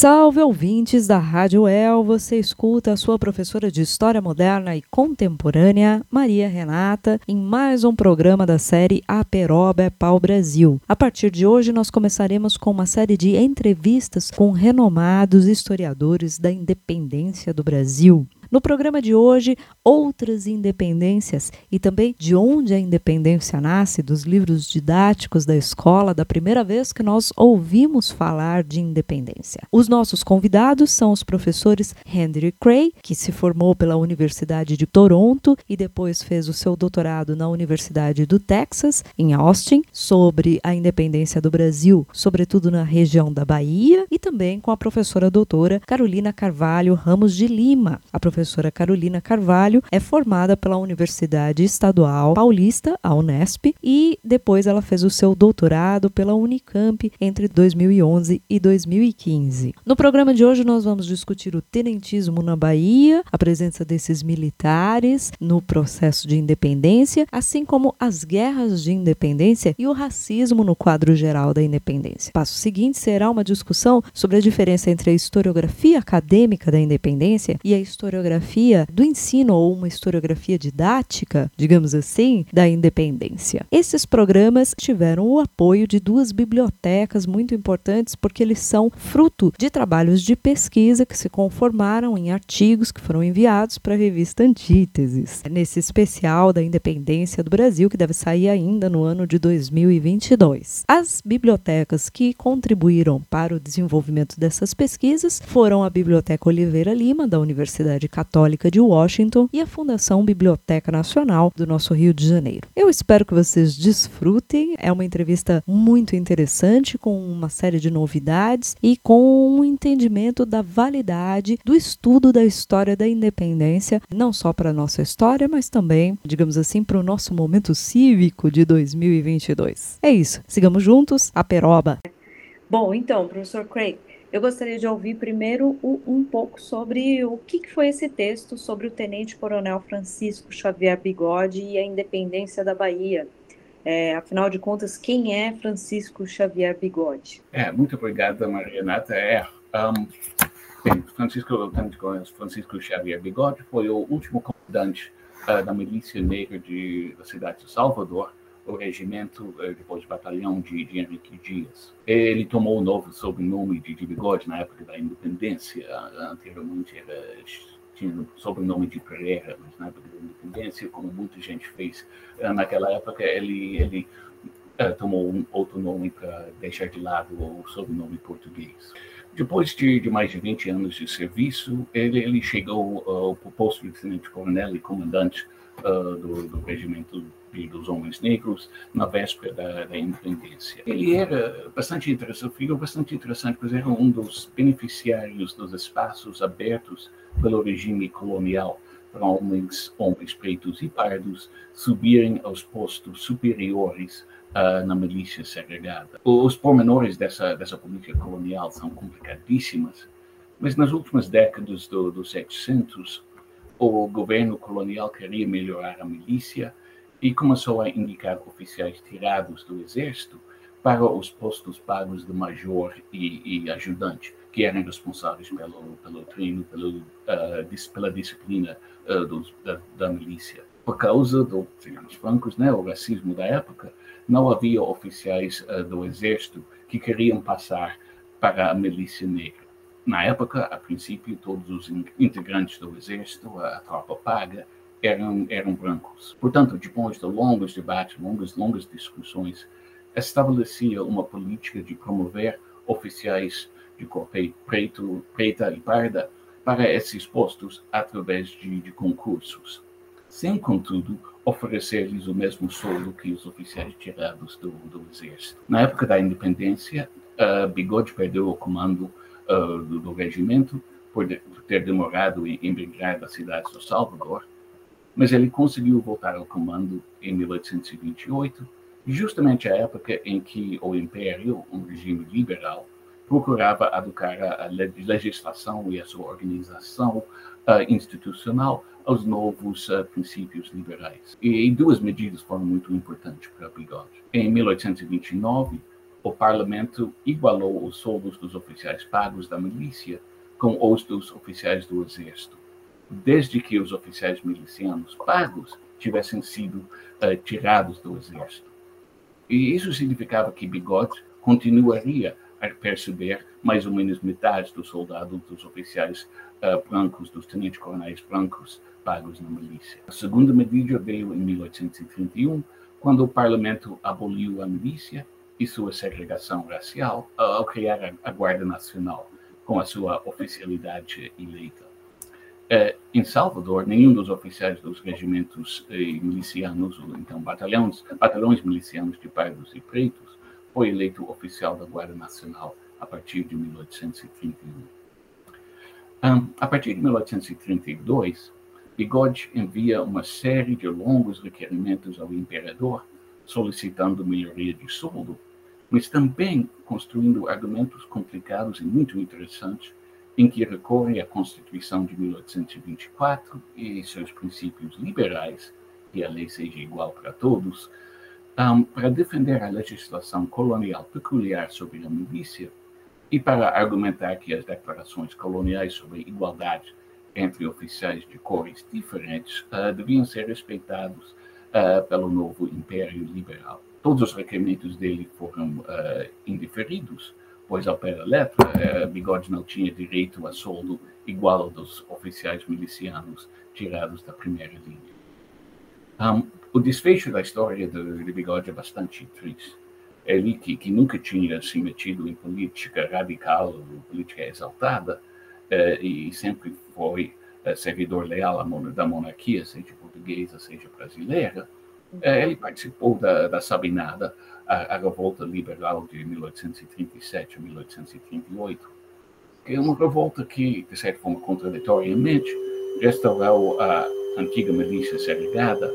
Salve ouvintes da Rádio El, você escuta a sua professora de História Moderna e Contemporânea, Maria Renata, em mais um programa da série A Peroba é Pau Brasil. A partir de hoje nós começaremos com uma série de entrevistas com renomados historiadores da independência do Brasil. No programa de hoje, outras independências e também de onde a independência nasce, dos livros didáticos da escola, da primeira vez que nós ouvimos falar de independência. Os nossos convidados são os professores Henry Cray, que se formou pela Universidade de Toronto e depois fez o seu doutorado na Universidade do Texas, em Austin, sobre a independência do Brasil, sobretudo na região da Bahia, e também com a professora doutora Carolina Carvalho Ramos de Lima. A professora Carolina Carvalho é formada pela Universidade Estadual Paulista, a Unesp, e depois ela fez o seu doutorado pela Unicamp entre 2011 e 2015. No programa de hoje nós vamos discutir o tenentismo na Bahia, a presença desses militares no processo de independência, assim como as guerras de independência e o racismo no quadro geral da independência. O passo seguinte será uma discussão sobre a diferença entre a historiografia acadêmica da independência e a historiografia historiografia do ensino ou uma historiografia didática, digamos assim, da independência. Esses programas tiveram o apoio de duas bibliotecas muito importantes porque eles são fruto de trabalhos de pesquisa que se conformaram em artigos que foram enviados para a revista Antíteses, nesse especial da independência do Brasil que deve sair ainda no ano de 2022. As bibliotecas que contribuíram para o desenvolvimento dessas pesquisas foram a Biblioteca Oliveira Lima da Universidade Católica de Washington e a Fundação Biblioteca Nacional do nosso Rio de Janeiro. Eu espero que vocês desfrutem. É uma entrevista muito interessante, com uma série de novidades e com um entendimento da validade do estudo da história da independência, não só para a nossa história, mas também, digamos assim, para o nosso momento cívico de 2022. É isso. Sigamos juntos. A peroba. Bom, então, professor Craig, eu gostaria de ouvir primeiro um pouco sobre o que foi esse texto sobre o tenente-coronel Francisco Xavier Bigode e a independência da Bahia. É, afinal de contas, quem é Francisco Xavier Bigode? É, muito obrigada, Maria Renata. É, um, bem, Francisco, Francisco Xavier Bigode foi o último comandante uh, da milícia negra de, da cidade de Salvador, o regimento, eh, depois do batalhão de, de Henrique Dias. Ele tomou o novo sobrenome de, de Bigode na época da independência. Anteriormente era, tinha o sobrenome de Pereira, mas na época da independência, como muita gente fez eh, naquela época, ele, ele uh, tomou um outro nome para deixar de lado o sobrenome português. Depois de, de, mais de 20 anos de serviço, ele, ele chegou ao posto de tenente-coronel e comandante uh, do, do regimento dos homens negros na véspera da, da, independência. Ele era bastante interessante, figura bastante interessante, pois era um dos beneficiários dos espaços abertos pelo regime colonial para homens, homens pretos e pardos subirem aos postos superiores uh, na milícia segregada. Os pormenores dessa, dessa política colonial são complicadíssimas, mas nas últimas décadas do, do 700, o governo colonial queria melhorar a milícia e começou a indicar oficiais tirados do exército para os postos pagos de major e, e ajudante, que eram responsáveis pelo, pelo treino, pelo, uh, pela disciplina uh, dos, da, da, milícia. Por causa do, digamos, francos, né, o racismo da época, não havia oficiais uh, do exército que queriam passar para a milícia negra. Na época, a princípio, todos os integrantes do exército, a tropa paga, eram, eram brancos. Portanto, depois de longos debates, longas, longas discussões, estabelecia uma política de promover oficiais de cor preto, preta e parda para esses postos através de, de concursos, sem, contudo, oferecer-lhes o mesmo solo que os oficiais tirados do, do exército. Na época da independência, uh, Bigode perdeu o comando uh, do, do regimento por, de, por ter demorado em emigrar da cidade do Salvador, mas ele conseguiu voltar ao comando em 1828, justamente a época em que o Império, um regime liberal, procurava adequar a legislação e a sua organização uh, institucional aos novos uh, princípios liberais. E, e, duas medidas foram muito importantes para Bigode. Em 1829, o parlamento igualou os soldos dos oficiais pagos da milícia com os dos oficiais do exército, desde que os oficiais milicianos pagos tivessem sido uh, tirados do exército. E isso significava que Bigode continuaria a perceber mais ou menos metade dos soldados, dos oficiais uh, brancos, dos tenentes-coronéis brancos pagos na milícia. A segunda medida veio em 1831, quando o parlamento aboliu a milícia e sua segregação racial ao criar a Guarda Nacional, com a sua oficialidade eleita. É, em Salvador, nenhum dos oficiais dos regimentos eh, milicianos, ou então batalhões, batalhões milicianos de pardos e pretos, foi eleito oficial da Guarda Nacional a partir de 1831. Um, a partir de 1832, Bigode envia uma série de longos requerimentos ao imperador solicitando melhoria de soldo mas também construindo argumentos complicados e muito interessantes em que recorre à Constituição de 1824 e seus princípios liberais, que a lei seja igual para todos, um, para defender a legislação colonial peculiar sobre a milícia e para argumentar que as declarações coloniais sobre igualdade entre oficiais de cores diferentes uh, deviam ser respeitados uh, pelo novo Império Liberal. Todos os requerimentos dele foram uh, indiferidos, pois ao pé da letra, uh, Bigode não tinha direito a soldo igual ao dos oficiais milicianos tirados da primeira linha. Um, o desfecho da história de, de Bigode é bastante triste. Ele, que, que nunca tinha se metido em política radical política exaltada, uh, e sempre foi servidor leal da monarquia, seja portuguesa, seja brasileira, é, ele participou da, da Sabinada, a, a, revolta liberal de 1837 a 1838, que é uma revolta que, de certa forma, contraditoriamente, restaurou a antiga milícia segregada,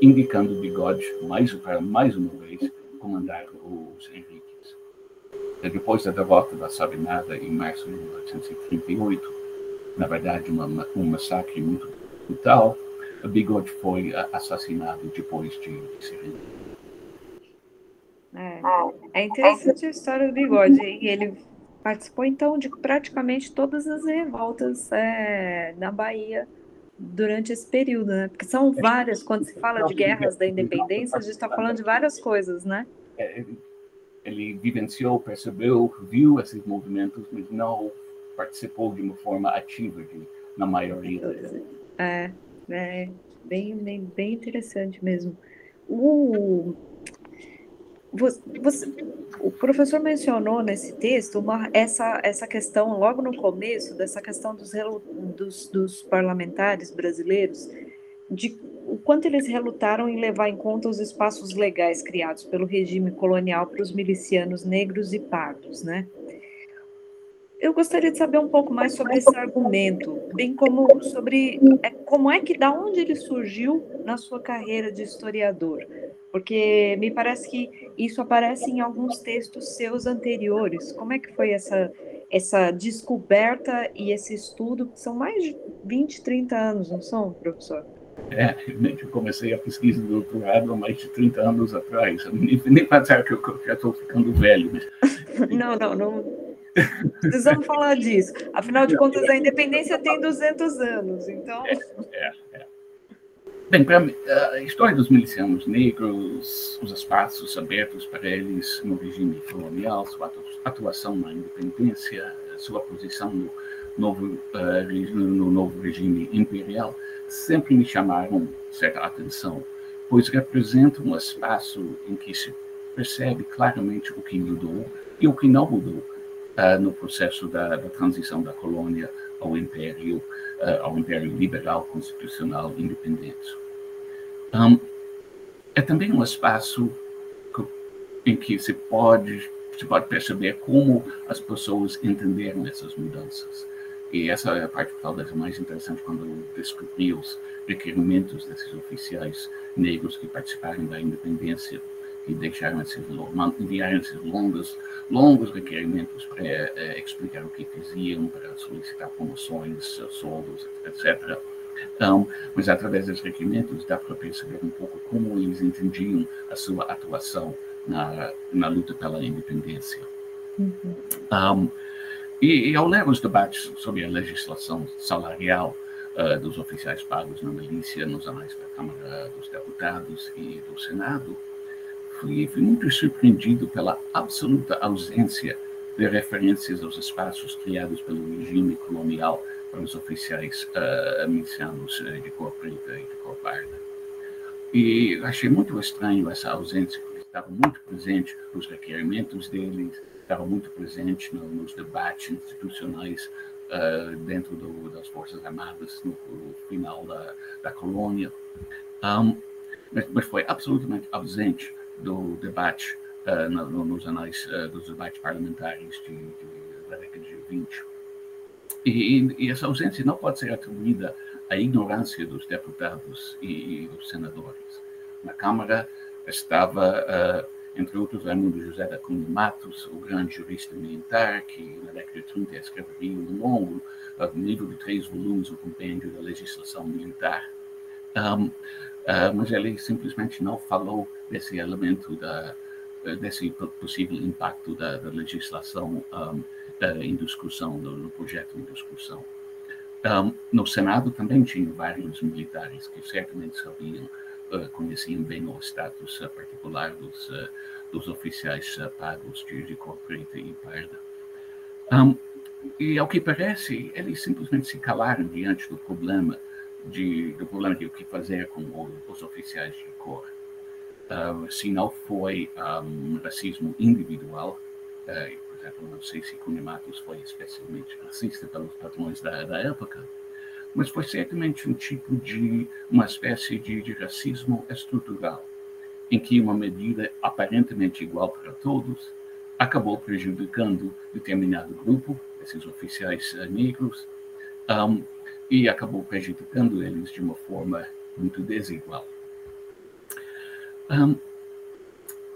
indicando Bigode mais, para mais uma vez comandar os Henriques. Depois da derrota da Sabinada, em março de 1838, na verdade, uma, um massacre muito brutal, Bigode foi assassinado depois de se render. É, é interessante a história do Bigode. Ele participou, então, de praticamente todas as revoltas é, na Bahia durante esse período, né? Porque são várias, quando se fala de guerras da independência, a gente está falando de várias coisas, né? É, ele, vivenciou, percebeu, viu esses movimentos, mas não participou de uma forma ativa de, na maioria. É, é bem, bem, bem interessante mesmo. O, você, o professor mencionou nesse texto uma, essa, essa questão, logo no começo, dessa questão dos, dos, dos parlamentares brasileiros, de o quanto eles relutaram em levar em conta os espaços legais criados pelo regime colonial para os milicianos negros e pardos, né? Eu gostaria de saber um pouco mais sobre esse argumento, bem como sobre é, como é que, da onde ele surgiu na sua carreira de historiador, porque me parece que isso aparece em alguns textos seus anteriores. Como é que foi essa essa descoberta e esse estudo, são mais de 20, 30 anos, não são, professor? É, eu comecei a pesquisa do doutorado há mais de 30 anos atrás. Nem, nem pensar que eu já estou ficando velho. Mas... não, não, não Precisamos falar disso. Afinal de contas, a independência tem 200 anos, então... É, é, é. Para a história dos milicianos negros, os espaços abertos para eles no regime colonial, sua atuação na independência, sua posição no novo, uh, no novo regime imperial, sempre me chamaram certa atenção, pois representam um espaço em que se percebe claramente o que mudou e o que não mudou uh, no processo da, da, transição da colônia ao império, uh, ao império liberal constitucional independente. Um, é também um espaço que, em que se pode se pode perceber como as pessoas entenderam essas mudanças E essa é a parte talvez mais interessante quando eu descobri os requerimentos desses oficiais negros que participaram da independência e deixaram esses, enviaram esses longos, longos requerimentos para é, explicar o que faziam, para solicitar promoções, soldos, etc. Um, mas através dos requerimentos dá para perceber um pouco como eles entendiam a sua atuação na, na luta pela independência. Uhum. Um, e, e, ao ler os debates sobre a legislação salarial uh, dos oficiais pagos na milícia nos anais da Câmara dos Deputados e do Senado, fui, fui muito surpreendido pela absoluta ausência de referências aos espaços criados pelo regime colonial para os oficiais uh, milicianos uh, de cor preta e de cor parda. E achei muito estranho essa ausência, porque estava muito presente nos requerimentos deles, estava muito presente no, nos debates institucionais uh, dentro do, das Forças Armadas no, no final da, da colônia. Um, mas, mas, foi absolutamente ausente do debate uh, no, nos anais uh, dos debates parlamentares de, de, da década de 20. E, e, essa ausência não pode ser atribuída à ignorância dos deputados e, e dos senadores. Na Câmara estava, uh, entre outros, Raimundo José da Cunha Matos, o grande jurista militar, que na década de 30 escreveria um longo uh, livro de três volumes, o compêndio da legislação militar. Um, uh, mas ele simplesmente não falou desse elemento da, desse possível impacto da, da legislação um, em discussão, no, no, projeto em discussão. Um, no Senado também tinha vários militares que certamente sabiam, uh, conheciam bem o status uh, particular dos, uh, dos oficiais pagos de, de cor preta e parda. Um, e ao que parece, eles simplesmente se calaram diante do problema de, do problema de o que fazer com os oficiais de cor. Uh, se não foi um, racismo individual, uh, exemplo, não sei se Cunha Matos foi especialmente racista pelos padrões da, da época, mas foi certamente um tipo de, uma espécie de, de racismo estrutural, em que uma medida aparentemente igual para todos acabou prejudicando determinado grupo, esses oficiais negros, um, e acabou prejudicando eles de uma forma muito desigual. Um,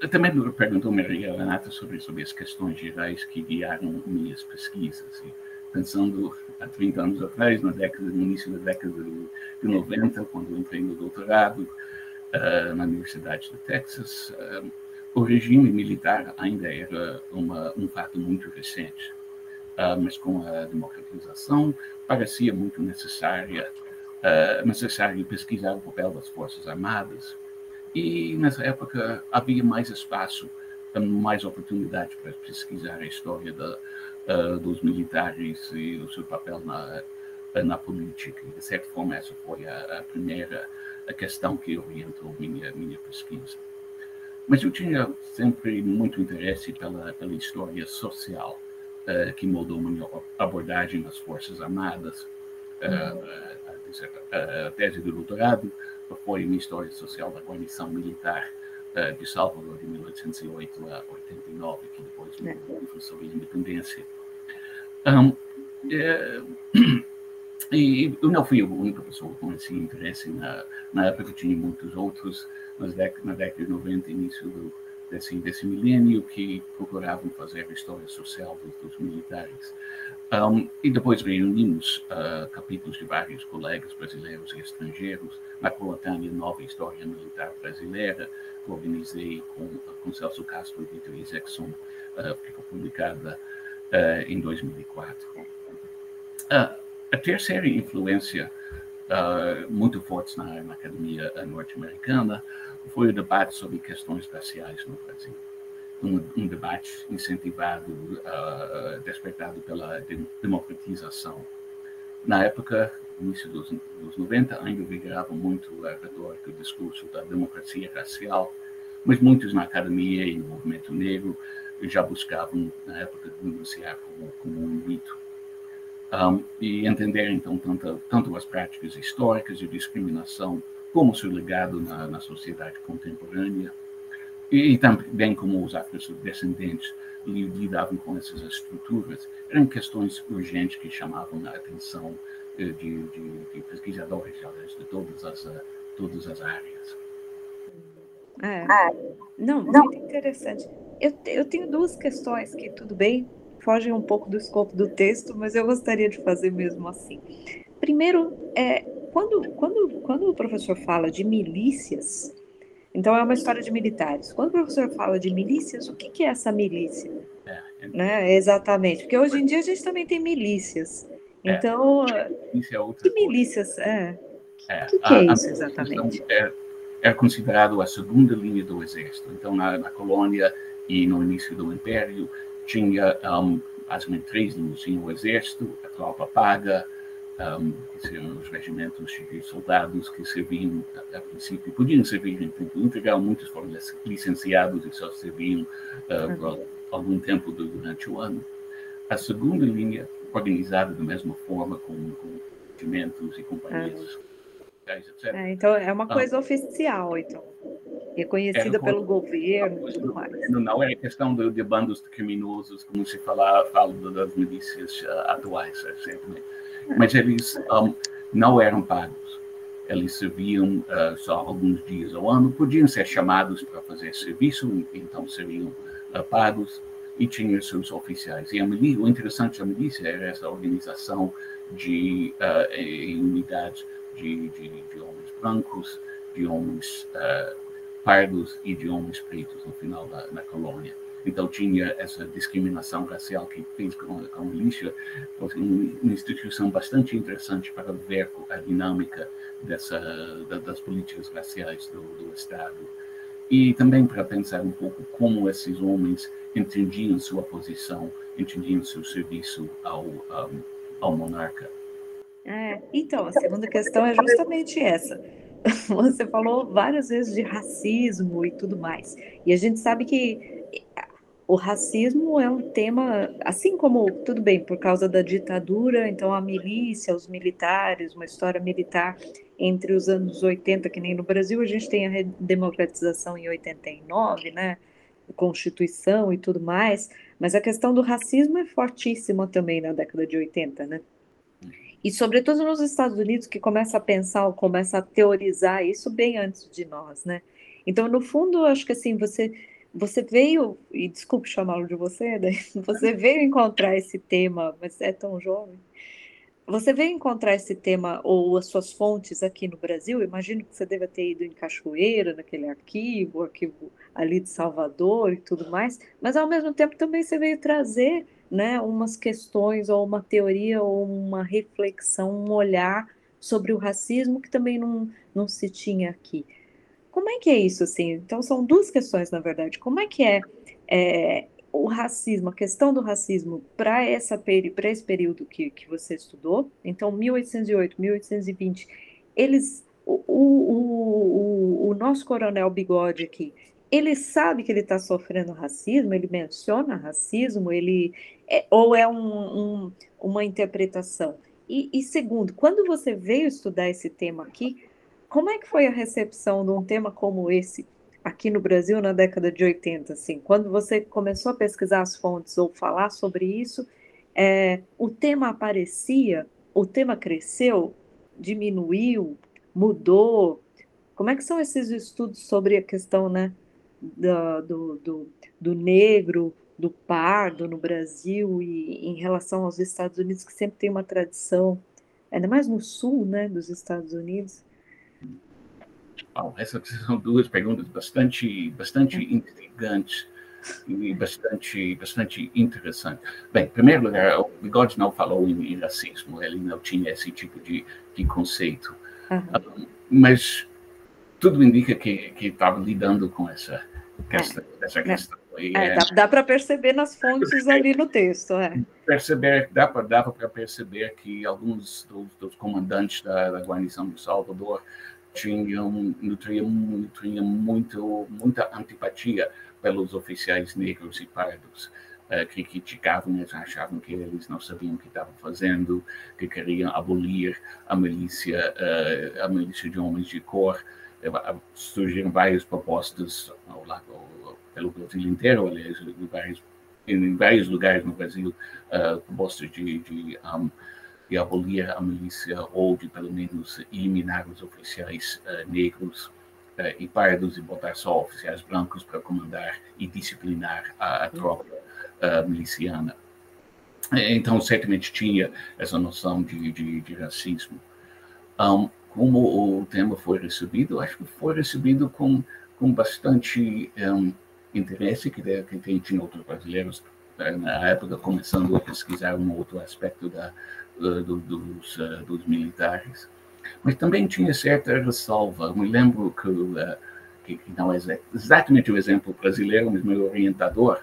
também perguntou Maria Renata sobre, sobre as questões gerais que guiaram minhas pesquisas. E pensando há 30 anos atrás, na década, no início da década de, de 90, quando eu entrei no doutorado uh, na Universidade de Texas, uh, o regime militar ainda era uma, um fato muito recente. Uh, mas com a democratização parecia muito necessária, necessário pesquisar o papel das Forças Armadas, e nessa época havia mais espaço, mais oportunidade para pesquisar a história da, uh, dos militares e o seu papel na, na política. De certa forma, essa foi a, a primeira a questão que orientou minha, minha pesquisa. Mas eu tinha sempre muito interesse pela, pela história social, uh, que moldou minha abordagem nas Forças Armadas. Uh, a, a, tese do doutorado foi uma história social da guarnição militar uh, de Salvador de 1808 a 89, que depois é. mudou sobre a independência. Um, é, e eu não fui a única pessoa com esse interesse. Na, na época tinha muitos outros, nas na década de 90, início do, desse, desse milênio, que procuravam fazer a história social dos, dos militares. Um, e depois reunimos uh, capítulos de vários colegas brasileiros e estrangeiros na coletânea Nova História Militar Brasileira, que organizei com, com Celso Castro e Vitor Isaacson, uh, que foi publicada uh, em 2004. a terceira influência muito forte na, na academia norte-americana foi o debate sobre questões raciais no Brasil um, um debate incentivado, uh, despertado pela democratização. Na época, início dos, dos 90, ainda vigorava muito a retórica, o discurso da democracia racial, mas muitos na academia e no movimento negro já buscavam, na época, denunciar como, como um mito. Um, e entender, então, tanto, tanto as práticas históricas de discriminação como seu legado na, na sociedade contemporânea, e, e também como os afrodescendentes lidavam com essas estruturas, eram questões urgentes que chamavam a atenção de, de, de pesquisadores de todas as, todas as áreas. É. Não, muito interessante. Eu, eu tenho duas questões que, tudo bem, fogem um pouco do escopo do texto, mas eu gostaria de fazer mesmo assim. Primeiro, é, quando, quando, quando o professor fala de milícias, então é uma história de militares. Quando o professor fala de milícias, o que, que é essa milícia? É. Né? Exatamente, porque hoje em dia a gente também tem milícias. É, então, milícia é que milícias? É. é. Que, que é isso exatamente? É, é considerado a segunda linha do exército. Então, na, na colônia e no início do império, tinha um, três linhas: tinha o exército, a tropa paga, um, que seriam os regimentos de soldados que serviam, a, a princípio, podiam servir em tempo integral, muitos foram licenciados e só serviam uh, por algum tempo durante o ano. A segunda linha, organizada da mesma forma, com, com regimentos e companhias etc. É, então, é uma coisa ah. oficial, então. Reconhecida pelo governo e tudo mais. Não, é questão de, de bandos de criminosos, como se fala, fala das milícias uh, atuais, é sempre. Mas eles um, não eram pagos. Eles serviam uh, só alguns dias ao ano, podiam ser chamados para fazer serviço, então seriam uh, pagos e tinham seus oficiais. E a milícia, o interessante da milícia era essa organização de em unidades de, de, de homens brancos, de homens uh, pardos e de homens pretos no final da colônia. Então tinha essa discriminação racial que fez com, com a milícia uma instituição bastante interessante para ver a dinâmica dessa, da, das políticas raciais do, do Estado e também para pensar um pouco como esses homens entendiam sua posição, entendiam seu serviço ao, um, ao monarca. É, então, a segunda questão é justamente essa. Você falou várias vezes de racismo e tudo mais. E a gente sabe que o racismo é um tema, assim como, tudo bem, por causa da ditadura, então a milícia, os militares, uma história militar entre os anos 80, que nem no Brasil, a gente tem a democratização em 89, né? Constituição e tudo mais, mas a questão do racismo é fortíssima também na década de 80, né? E sobretudo nos Estados Unidos, que começa a pensar, começa a teorizar isso bem antes de nós, né? Então, no fundo, acho que assim, você você veio, e desculpe chamá-lo de você, né? você veio encontrar esse tema, mas é tão jovem. Você veio encontrar esse tema ou as suas fontes aqui no Brasil? Imagino que você deva ter ido em Cachoeira, naquele arquivo, arquivo ali de Salvador e tudo mais, mas ao mesmo tempo também você veio trazer né, umas questões ou uma teoria ou uma reflexão, um olhar sobre o racismo que também não, não se tinha aqui. Como é que é isso, assim? Então, são duas questões, na verdade. Como é que é, é o racismo, a questão do racismo para essa para esse período que, que você estudou? Então, 1808, 1820, eles, o, o, o, o nosso coronel Bigode aqui, ele sabe que ele está sofrendo racismo, ele menciona racismo, ele é, ou é um, um, uma interpretação. E, e, segundo, quando você veio estudar esse tema aqui, como é que foi a recepção de um tema como esse aqui no Brasil na década de 80? Assim, quando você começou a pesquisar as fontes ou falar sobre isso, é, o tema aparecia, o tema cresceu, diminuiu, mudou? Como é que são esses estudos sobre a questão, né, do, do, do, negro, do pardo no Brasil e em relação aos Estados Unidos, que sempre tem uma tradição, ainda mais no sul né, dos Estados Unidos? Bom, essas são duas perguntas bastante, bastante é. intrigantes e bastante, bastante interessantes. Bem, em primeiro lugar, o Bigode não falou em, racismo, ele não tinha esse tipo de, de conceito. Uhum. mas tudo indica que, que estava lidando com essa, essa, é. essa questão. E, é, dá, dá para perceber nas fontes ali no texto. É. Perceber, dá para perceber que alguns dos, dos comandantes da, da, guarnição de Salvador tinham nutriam, nutriam muito, muita antipatia pelos oficiais negros e pardos. Uh, que criticavam, eles achavam que eles não sabiam o que estavam fazendo, que queriam abolir a milícia, uh, a milícia de homens de cor, surgiram várias propostas ao lado, pelo Brasil inteiro, aliás, em vários, em vários lugares no Brasil, uh, propostas de, de, um, de, abolir a milícia ou de, pelo menos, eliminar os oficiais uh, negros uh, e parados e botar só oficiais brancos para comandar e disciplinar a, a tropa miliciana. Então, certamente tinha essa noção de, de, de racismo. Um, como o tema foi recebido, acho que foi recebido com, com bastante um, interesse, que, que tinha outros brasileiros eh, na época começando a pesquisar um outro aspecto da, do, dos, uh, dos militares. Mas também tinha certa ressalva. Me lembro que, que não é exatamente o exemplo brasileiro, mas meu orientador,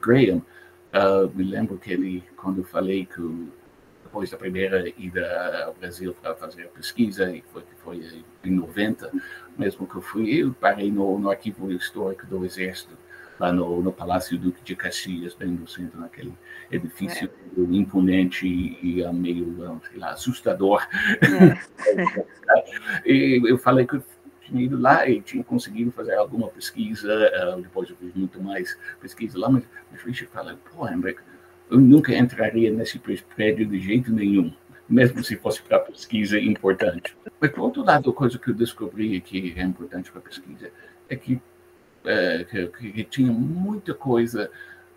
Graham, me lembro que ele, quando eu falei que depois da primeira ida ao Brasil para fazer a pesquisa, e foi, foi em 90, mesmo que eu fui, eu parei no, no arquivo histórico do Exército, lá no, no Palácio Duque de Caxias, bem no centro, naquele edifício é. imponente e, e meio, sei lá, assustador. É. e eu falei que tinha ido lá e tinha conseguido fazer alguma pesquisa, uh, depois eu fiz muito mais pesquisa lá, mas, mas Richard fala, pô, Hendrik, eu nunca entraria nesse prédio de jeito nenhum, mesmo se fosse para pesquisa importante. Mas, por outro lado, a coisa que eu descobri que é importante para pesquisa é que, é, que, que, tinha muita coisa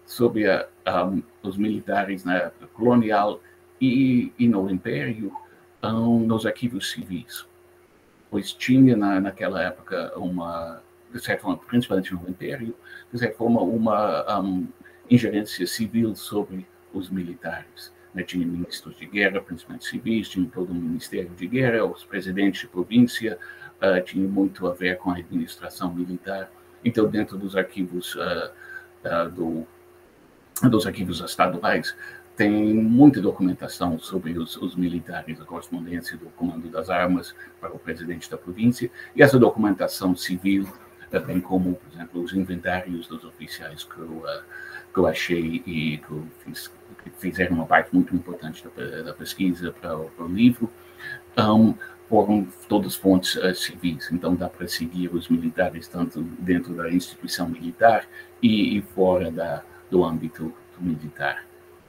sobre a, um, os militares na colonial e, e no Império um, nos arquivos civis. Pois tinha na, naquela época uma, de certa forma, principalmente no Império, de certa forma, uma um, ingerência civil sobre os militares. Né? Tinha ministros de guerra, principalmente civis, tinha todo o Ministério de Guerra, os presidentes de província, uh, tinha muito a ver com a administração militar. Então, dentro dos arquivos uh, uh, do, dos arquivos estaduais, tem muita documentação sobre os, os, militares, a correspondência do comando das armas para o presidente da província, e essa documentação civil, bem como, por exemplo, os inventários dos oficiais que eu, que eu achei e que eu fiz, que fizeram uma parte muito importante da, da pesquisa para, o livro, um, foram todas fontes uh, civis. Então dá para seguir os militares tanto dentro da instituição militar e, e fora da, do âmbito militar.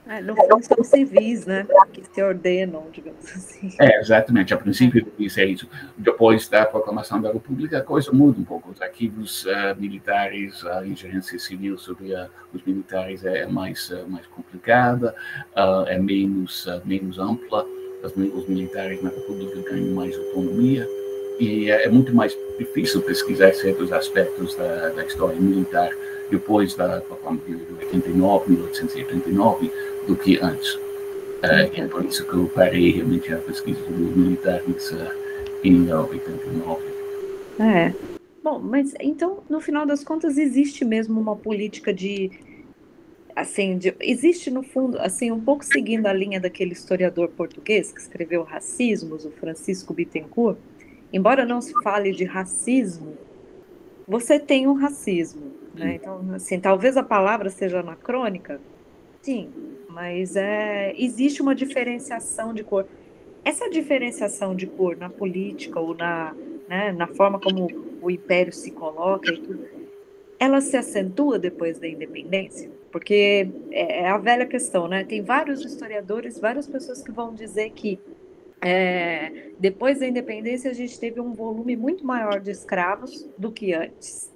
É, fundo, são civis, né? Que se ordenam, digamos assim. É, exatamente. A princípio, isso é isso. Depois da proclamação da República, a coisa muda um pouco. Os arquivos uh, militares, a ingerência civil sobre uh, os militares é mais, uh, mais complicada, é menos, menos ampla. os militares na República ganham mais autonomia. E é muito mais difícil pesquisar certos aspectos da, da história militar depois da proclamação de 89, 1889 do que antes. Uh, é por isso que eu parei realmente a pesquisa dos militares uh, em 89. É. Bom, mas então, no final das contas, existe mesmo uma política de assim, de, existe no fundo, assim, um pouco seguindo a linha daquele historiador português que escreveu Racismos, o Francisco Bittencourt, embora não se fale de racismo, você tem um racismo, né? Então, assim, talvez a palavra seja anacrônica, sim, mas é, existe uma diferenciação de cor. Essa diferenciação de cor na política ou na, né, na forma como o império se coloca e tudo, ela se acentua depois da independência? Porque é, é a velha questão, né? Tem vários historiadores, várias pessoas que vão dizer que é, depois da independência a gente teve um volume muito maior de escravos do que antes.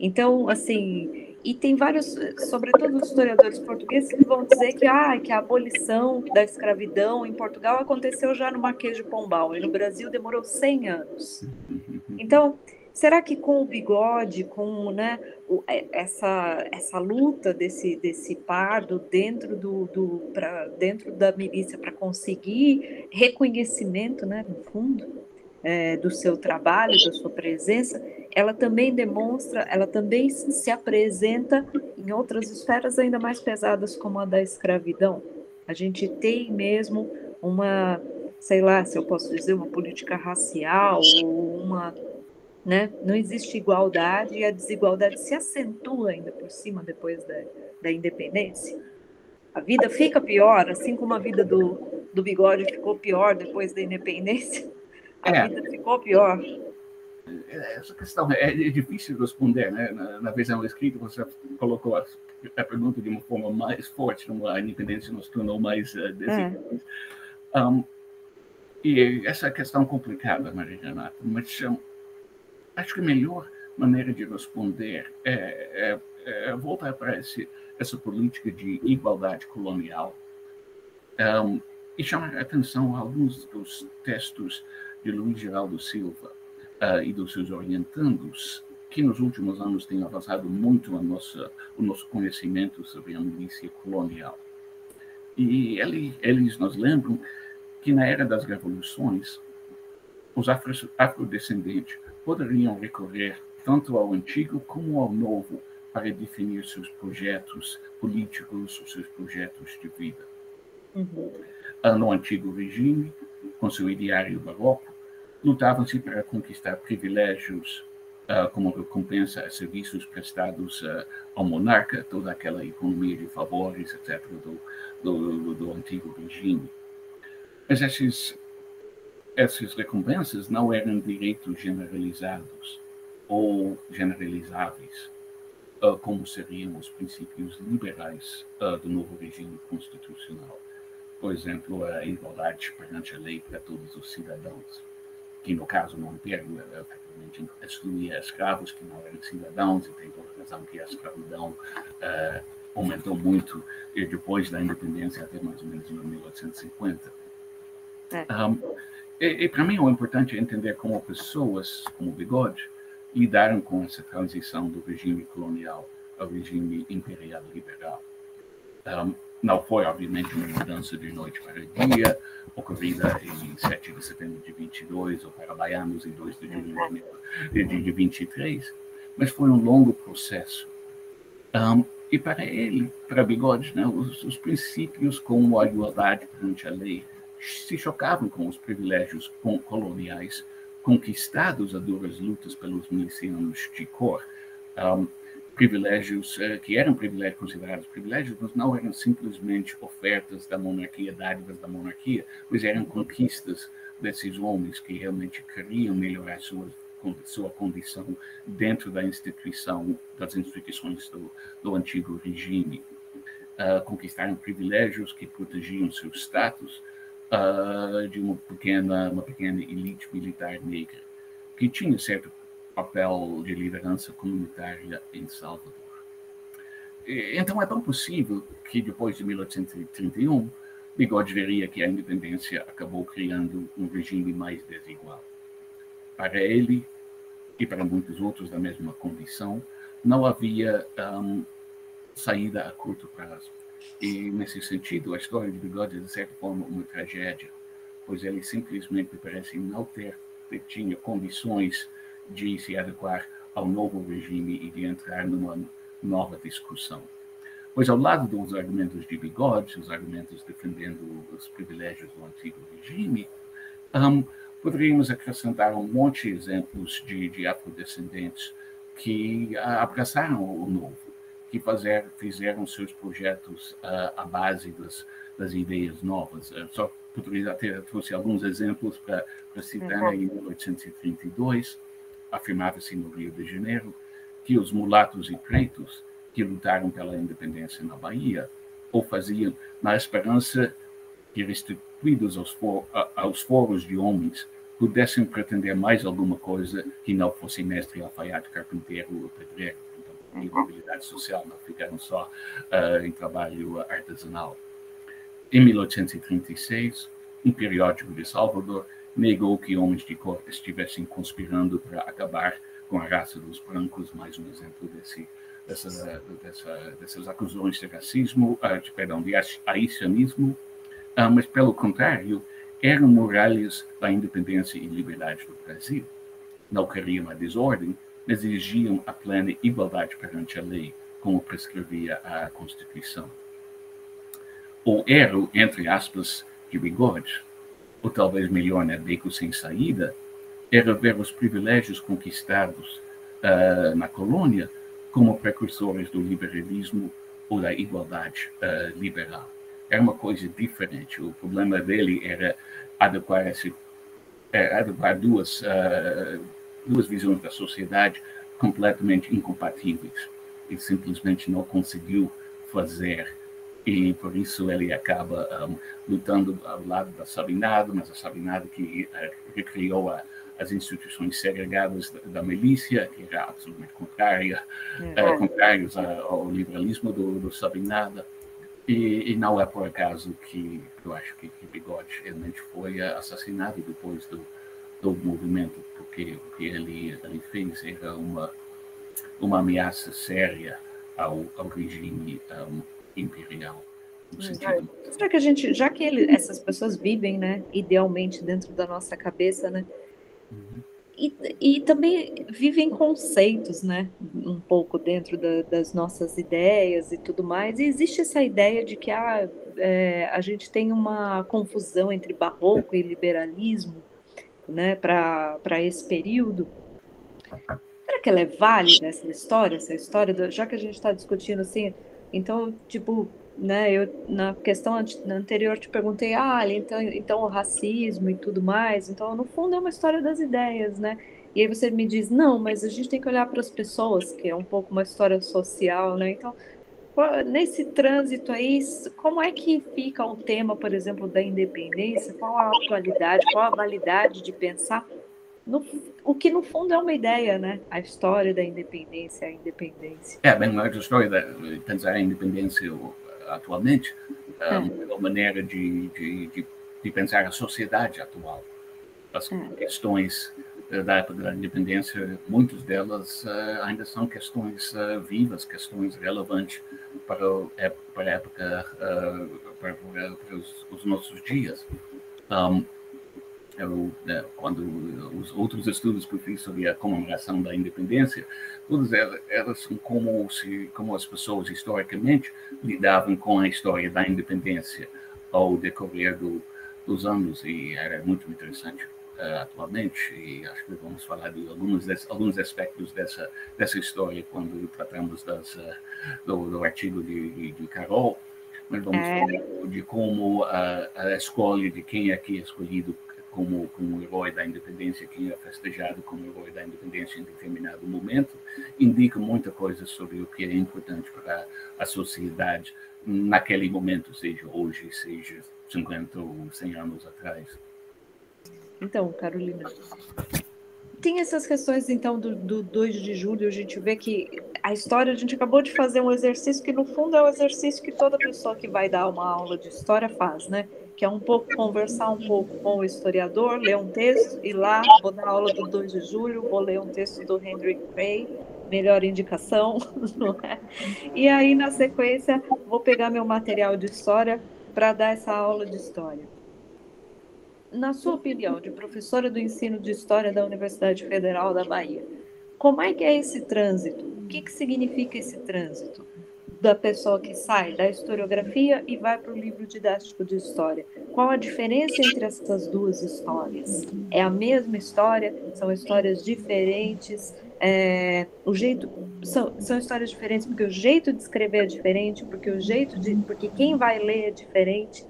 Então, assim, e tem vários, sobretudo os historiadores portugueses, que vão dizer que, ah, que a abolição da escravidão em Portugal aconteceu já no Marquês de Pombal, e no Brasil demorou 100 anos. Então, será que com o bigode, com né, é, essa, essa luta desse, desse pardo dentro, do, do, pra, dentro da milícia para conseguir reconhecimento, né, no fundo, é, do seu trabalho, da sua presença, ela também demonstra, ela também se apresenta em outras esferas ainda mais pesadas, como a da escravidão. A gente tem mesmo uma, sei lá, se eu posso dizer, uma política racial uma, né? Não existe igualdade e a desigualdade se acentua ainda por cima depois da, da independência. A vida fica pior, assim como a vida do, do bigode ficou pior depois da independência. A é. vida ficou pior. Essa questão é, é difícil responder, né? Na, na versão escrita você colocou a, a, pergunta de uma forma mais forte, a independência nos tornou mais uh. É. Um, e essa questão complicada, Maria Renata, mas um, acho que a melhor maneira de responder é, é, é voltar para esse, essa política de igualdade colonial um, e chamar a atenção a alguns dos textos de Luiz Geraldo Silva uh, e dos seus orientandos, que nos últimos anos têm avançado muito a nossa, o nosso conhecimento sobre a milícia colonial. E ele, eles nos lembram que na era das revoluções, os afro, afrodescendentes poderiam recorrer tanto ao antigo como ao novo para definir seus projetos políticos, os seus projetos de vida. Uhum. No antigo regime, com seu ideário barroco, lutavam-se para conquistar privilégios uh, como recompensa a serviços prestados uh, ao monarca, toda aquela economia de favores, etc., do, do, do antigo regime. Mas esses, essas recompensas não eram direitos generalizados ou generalizáveis, uh, como seriam os princípios liberais do novo regime constitucional. Por exemplo, a igualdade perante a lei para todos os cidadãos que no caso no Império efetivamente excluía escravos que não eram cidadãos, e tem toda a razão que a escravidão uh, aumentou muito depois da independência até mais ou menos em 1850. É. Um, e, e para mim o importante é entender como pessoas como Bigode lidaram com essa transição do regime colonial ao regime imperial liberal. Um, não foi, obviamente, uma mudança de noite para dia, ocorrida em 7 de setembro de 22, ou para baianos em 2 de julho de, de 23, mas foi um longo processo. Um, e para ele, para Bigode, né, os, os, princípios como a igualdade perante a lei se chocavam com os privilégios coloniais conquistados a duras lutas pelos milicianos de cor. Um, privilégios eh, que eram privilégios considerados privilégios, mas não eram simplesmente ofertas da monarquia, dádivas da monarquia, mas eram conquistas desses homens que realmente queriam melhorar sua sua condição dentro da instituição das instituições do, do antigo regime. Uh, conquistaram privilégios que protegiam seu status uh, de uma pequena uma pequena elite militar negra que tinha certo papel de liderança comunitária em Salvador. Então é tão possível que depois de 1831, Bigode veria que a independência acabou criando um regime mais desigual. Para ele e para muitos outros da mesma condição, não havia um, saída a curto prazo. E, nesse sentido, a história de Bigode é, de certa forma, uma tragédia, pois ele simplesmente parece não ter, ter tinha condições de se adequar ao novo regime e de entrar numa nova discussão. Pois, ao lado dos argumentos de Bigode, os argumentos defendendo os privilégios do antigo regime, um, poderíamos acrescentar um monte de exemplos de, de afrodescendentes que abraçaram o novo, que fazer, fizeram seus projetos uh, à base das, das ideias novas. Uh, só poderia ter trouxe alguns exemplos para citar uhum. em 1832 afirmava-se no Rio de Janeiro que os mulatos e pretos que lutaram pela independência na Bahia o faziam na esperança que, restituídos aos, for, aos foros de homens, pudessem pretender mais alguma coisa que não fosse mestre, alfaiate, carpinteiro ou pedreiro. Então, em mobilidade social, não ficaram só uh, em trabalho artesanal. Em 1836, um periódico de Salvador negou que homens de cor estivessem conspirando para acabar com a raça dos brancos, mais um exemplo desse, dessa, dessa, dessas acusações de racismo, uh, de, perdão, de haitianismo, uh, mas, pelo contrário, eram muralhas da independência e liberdade do Brasil. Não queriam a desordem, mas exigiam a plena igualdade perante a lei, como prescrevia a Constituição. O erro, entre aspas, de bigode, ou talvez melhor, né, beco sem saída, era ver os privilégios conquistados uh, na colônia como precursores do liberalismo ou da igualdade uh, liberal. Era uma coisa diferente. O problema dele era adequar, esse, é, adequar duas uh, duas visões da sociedade completamente incompatíveis. Ele simplesmente não conseguiu fazer e por isso ele acaba um, lutando ao lado da Sabinado, mas a Sabinado que, uh, que criou a, as instituições segregadas da, da, milícia, que era absolutamente contrária, é. uh, contrários ao liberalismo do, do Sabinado. E, e, não é por acaso que eu acho que, que Bigode realmente foi assassinado depois do, do movimento, porque o que ele, ele fez era uma, uma ameaça séria ao, ao regime um, imperial. Sentido... Será que a gente, já que ele, essas pessoas vivem, né, idealmente dentro da nossa cabeça, né, uhum. e, e também vivem conceitos, né, um pouco dentro da, das nossas ideias e tudo mais, e existe essa ideia de que ah, é, a gente tem uma confusão entre barroco e liberalismo, né, para esse período. Será que ela é válida essa história, essa história, do, já que a gente está discutindo assim, então, tipo, né, eu na questão anterior te perguntei, ah, então, então o racismo e tudo mais, então no fundo é uma história das ideias, né? E aí você me diz, não, mas a gente tem que olhar para as pessoas, que é um pouco uma história social, né? Então, nesse trânsito aí, como é que fica o tema, por exemplo, da independência? Qual a atualidade, qual a validade de pensar no, o que no fundo é uma ideia, né? A história da independência, a independência. É, bem, a história da pensar a independência atualmente, é. é uma maneira de, de, de, de, pensar a sociedade atual. As é. questões da época da independência, muitas delas uh, ainda são questões uh, vivas, questões relevantes para, para a época, uh, para, para os, os, nossos dias. Um, eu, né, quando os outros estudos que eu fiz sobre a comemoração da independência, todas elas, elas são como, se, como as pessoas historicamente lidavam com a história da independência ao decorrer do, dos anos, e era muito interessante uh, atualmente, e acho que vamos falar de alguns, des, alguns aspectos dessa, dessa história quando tratamos das, uh, do, do, artigo de, de, de Carol, mas vamos é. falar de como a, a escolha de quem é que é escolhido como, como herói da independência, quem é festejado como herói da independência em determinado momento, indica muita coisa sobre o que é importante para a sociedade naquele momento, seja hoje, seja 50 ou 100 anos atrás. Então, Carolina, tem essas questões, então, do, do 2 de julho, a gente vê que a história, a gente acabou de fazer um exercício que, no fundo, é o exercício que toda pessoa que vai dar uma aula de história faz, né? Que é um pouco conversar um pouco com o historiador, ler um texto, e lá vou dar aula do 2 de julho, vou ler um texto do Hendrik Frey, melhor indicação, não é? E aí, na sequência, vou pegar meu material de história para dar essa aula de história. Na sua opinião, de professora do ensino de história da Universidade Federal da Bahia, como é que é esse trânsito? O que, que significa esse trânsito? Da pessoa que sai da historiografia e vai para o livro didático de história. Qual a diferença entre essas duas histórias? É a mesma história? São histórias diferentes? É, o jeito são, são histórias diferentes porque o jeito de escrever é diferente, porque o jeito de porque quem vai ler é diferente.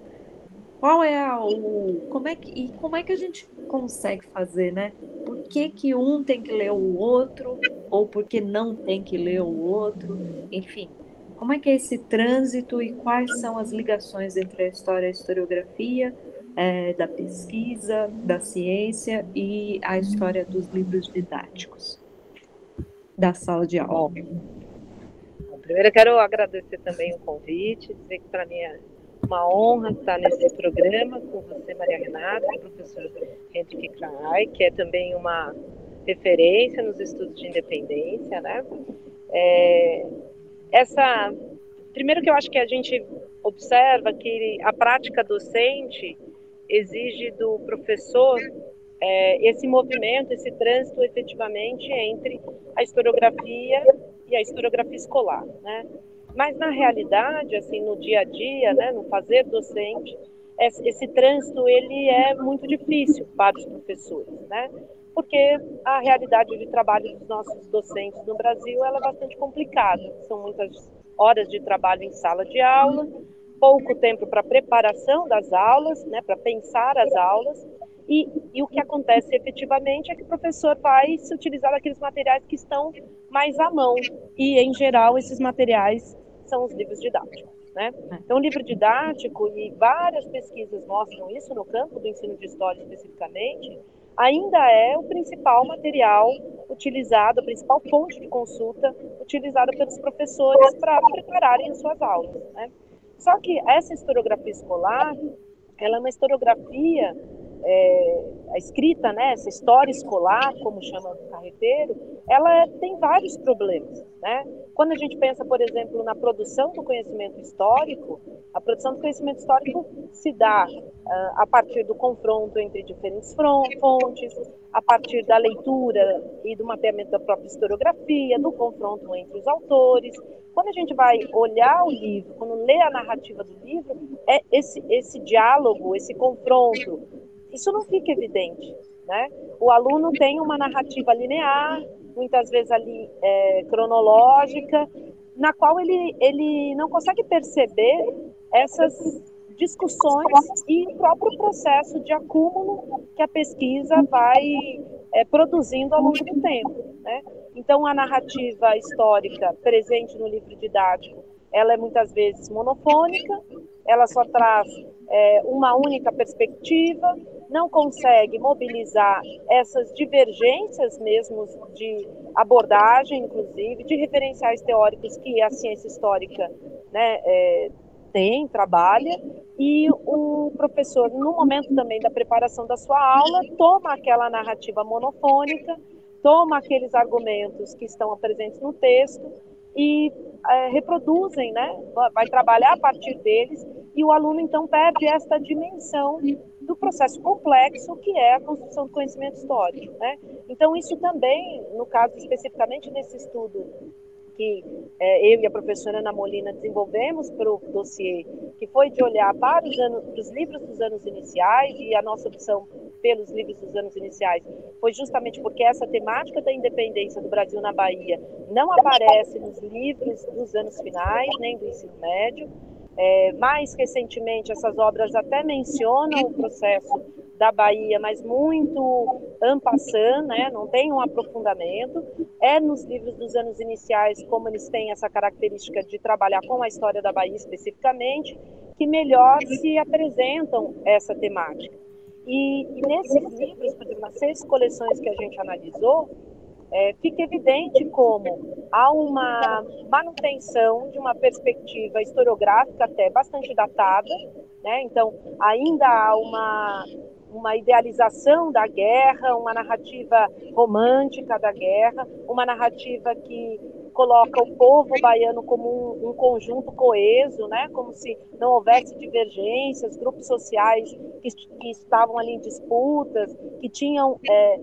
Qual é a, o como é que e como é que a gente consegue fazer, né? Por que, que um tem que ler o outro ou por que não tem que ler o outro? Enfim, como é que é esse trânsito e quais são as ligações entre a história e a historiografia, é, da pesquisa, da ciência e a história dos livros didáticos da sala de aula? Bom, primeiro eu quero agradecer também o convite, dizer que para mim é uma honra estar nesse programa com você, Maria Renata, professor Henrique Krai, que é também uma referência nos estudos de independência, né? É, essa primeiro que eu acho que a gente observa que a prática docente exige do professor é, esse movimento, esse trânsito efetivamente entre a historiografia e a historiografia escolar, né? Mas na realidade, assim, no dia a dia, né, no fazer docente, esse trânsito ele é muito difícil para os professores, né? Porque a realidade de trabalho dos nossos docentes no Brasil é bastante complicada. São muitas horas de trabalho em sala de aula, pouco tempo para preparação das aulas, né, para pensar as aulas, E, e, o que acontece efetivamente é que o professor vai se utilizar daqueles materiais que estão mais à mão. E, em geral, esses materiais são os livros didáticos. Né? Então, o livro didático, e várias pesquisas mostram isso no campo do ensino de história especificamente, ainda é o principal material utilizado, a principal fonte de consulta utilizada pelos professores para prepararem as suas aulas. Né? Só que essa historiografia escolar, ela é uma historiografia é, a escrita, né, essa história escolar, como chama o carreteiro, ela tem vários problemas. Né? Quando a gente pensa, por exemplo, na produção do conhecimento histórico, a produção do conhecimento histórico se dá uh, a partir do confronto entre diferentes fontes, a partir da leitura e do mapeamento da própria historiografia, do confronto entre os autores. Quando a gente vai olhar o livro, quando lê a narrativa do livro, é esse, esse diálogo, esse confronto isso não fica evidente. Né? O aluno tem uma narrativa linear, muitas vezes ali é, cronológica, na qual ele, ele não consegue perceber essas discussões e o próprio processo de acúmulo que a pesquisa vai é, produzindo ao longo do tempo. Né? Então, a narrativa histórica presente no livro didático, ela é muitas vezes monofônica, ela só traz é, uma única perspectiva, não consegue mobilizar essas divergências mesmo de abordagem, inclusive, de referenciais teóricos que a ciência histórica né, é, tem, trabalha, e o professor, no momento também da preparação da sua aula, toma aquela narrativa monofônica, toma aqueles argumentos que estão presentes no texto e é, reproduzem, né, vai trabalhar a partir deles, e o aluno então perde esta dimensão do processo complexo que é a construção do conhecimento histórico. Né? Então, isso também, no caso especificamente nesse estudo que é, eu e a professora Ana Molina desenvolvemos para o dossiê, que foi de olhar para os, anos, para os livros dos anos iniciais, e a nossa opção pelos livros dos anos iniciais foi justamente porque essa temática da independência do Brasil na Bahia não aparece nos livros dos anos finais, nem do ensino médio, é, mais recentemente, essas obras até mencionam o processo da Bahia, mas muito ampassando, né? não tem um aprofundamento. É nos livros dos anos iniciais, como eles têm essa característica de trabalhar com a história da Bahia especificamente, que melhor se apresentam essa temática. E, e nesses livros, por exemplo, nas seis coleções que a gente analisou, é, fica evidente como há uma manutenção de uma perspectiva historiográfica até bastante datada, né? então ainda há uma, uma idealização da guerra, uma narrativa romântica da guerra, uma narrativa que coloca o povo baiano como um, um, conjunto coeso, né? como se não houvesse divergências, grupos sociais que, que estavam ali em disputas, que tinham é,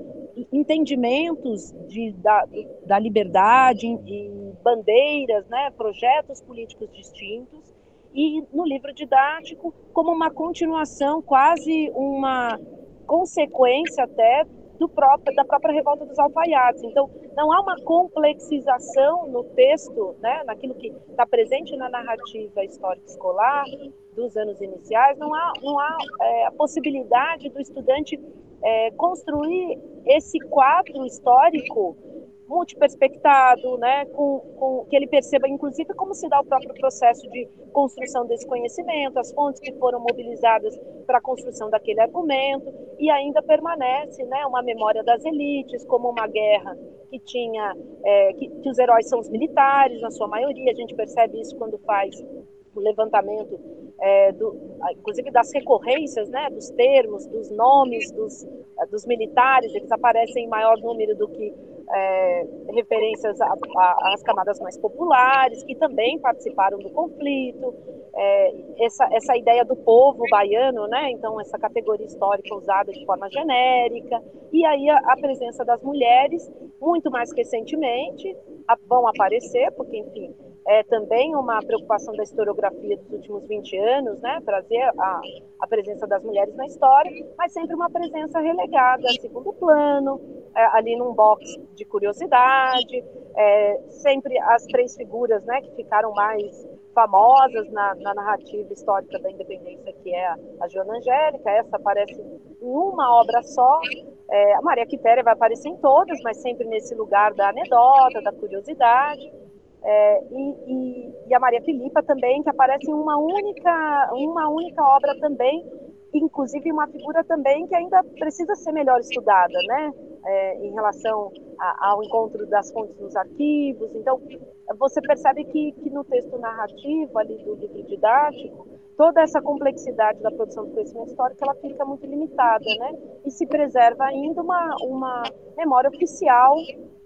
entendimentos de, da, da liberdade e bandeiras, né? projetos políticos distintos, e no livro didático como uma continuação, quase uma consequência até próprio, da própria revolta dos alfaiates. Então, não há uma complexização no texto, né, naquilo que está presente na narrativa histórica escolar dos anos iniciais, não há, não há é, a possibilidade do estudante é, construir esse quadro histórico multiperspectado, né, com, com, que ele perceba, inclusive, como se dá o próprio processo de construção desse conhecimento, as fontes que foram mobilizadas para a construção daquele argumento, e ainda permanece né, uma memória das elites, como uma guerra que tinha, é, que, que os heróis são os militares, na sua maioria, a gente percebe isso quando faz o levantamento, é, do, inclusive das recorrências, né, dos termos, dos nomes dos, dos militares, eles aparecem em maior número do que é, referências às camadas mais populares, que também participaram do conflito, é, essa, essa ideia do povo baiano, né? então essa categoria histórica usada de forma genérica, e aí a, a presença das mulheres, muito mais recentemente, a, vão aparecer, porque, enfim, é também uma preocupação da historiografia dos últimos 20 anos, né, trazer a, a presença das mulheres na história, mas sempre uma presença relegada a segundo plano, é, ali num box de curiosidade, é, sempre as três figuras, né, que ficaram mais famosas na, na, narrativa histórica da independência, que é a, a Joana Angélica. Essa aparece em uma obra só. É, a Maria Quitéria vai aparecer em todas, mas sempre nesse lugar da anedota, da curiosidade. É, e, e, e, a Maria Filipa também, que aparece em uma única, uma única obra também, inclusive uma figura também que ainda precisa ser melhor estudada, né? É, em relação a, ao encontro das fontes nos arquivos. Então, você percebe que, que no texto narrativo ali do livro didático, toda essa complexidade da produção do conhecimento histórico ela fica muito limitada, né? E se preserva ainda uma, uma memória oficial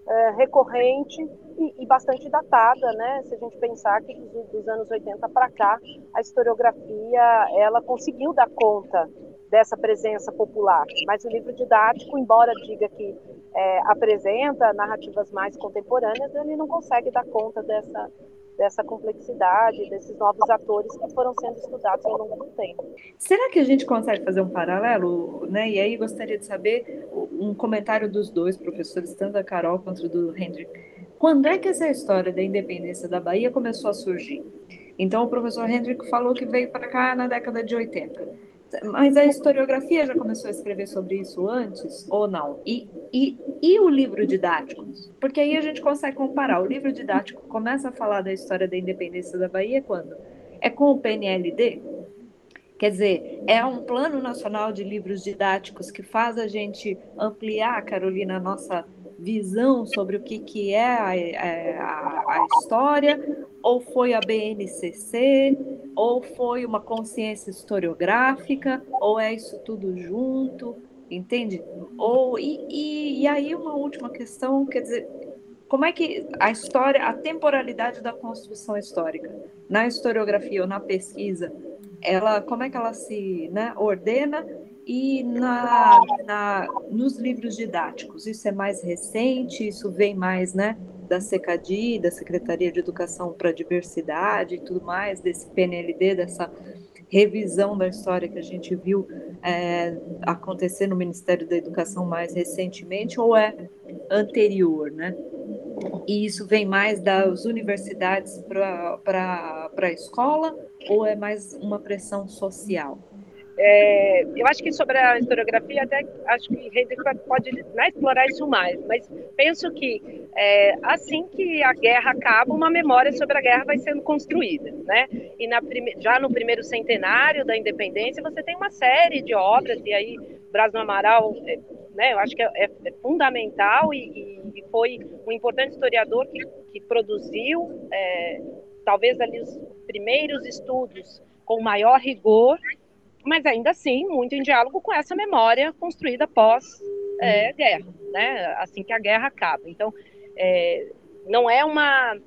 é, recorrente e, e, bastante datada, né? Se a gente pensar que dos, dos anos 80 para cá, a historiografia ela conseguiu dar conta dessa presença popular. Mas o livro didático, embora diga que é, apresenta narrativas mais contemporâneas, ele não consegue dar conta dessa, dessa complexidade, desses novos atores que foram sendo estudados ao longo do tempo. Será que a gente consegue fazer um paralelo, né? E aí gostaria de saber um comentário dos dois professores, tanto da Carol quanto do Hendrik. Quando é que essa história da independência da Bahia começou a surgir? Então, o professor Hendrik falou que veio para cá na década de 80. Mas a historiografia já começou a escrever sobre isso antes ou não? E, e, e o livro didático? Porque aí a gente consegue comparar. O livro didático começa a falar da história da independência da Bahia quando? É com o PNLD? Quer dizer, é um plano nacional de livros didáticos que faz a gente ampliar, Carolina, a nossa visão sobre o que, que é a, a, a história, ou foi a BNCC, ou foi uma consciência historiográfica, ou é isso tudo junto, entende? Ou, e, e, e aí uma última questão, quer dizer, como é que a história, a temporalidade da construção histórica, na historiografia ou na pesquisa, ela, como é que ela se né, ordena e na, na, nos livros didáticos, isso é mais recente, isso vem mais, né, da SECADI, da Secretaria de Educação para a Diversidade e tudo mais, desse PNLD, dessa revisão da história que a gente viu é, acontecer no Ministério da Educação mais recentemente, ou é anterior, né? E isso vem mais das universidades para a escola, ou é mais uma pressão social? É, eu acho que sobre a historiografia, até acho que Heidegger pode né, explorar isso mais, mas penso que é, assim que a guerra acaba, uma memória sobre a guerra vai sendo construída, né? E na prime, já no primeiro centenário da independência, você tem uma série de obras, e aí Brás do Amaral, é, né, eu acho que é, é, é fundamental e, e, foi um importante historiador que, que produziu, é, talvez ali os primeiros estudos com maior rigor mas ainda assim muito em diálogo com essa memória construída pós-guerra, é, né? assim que a guerra acaba. Então, é, não é uma.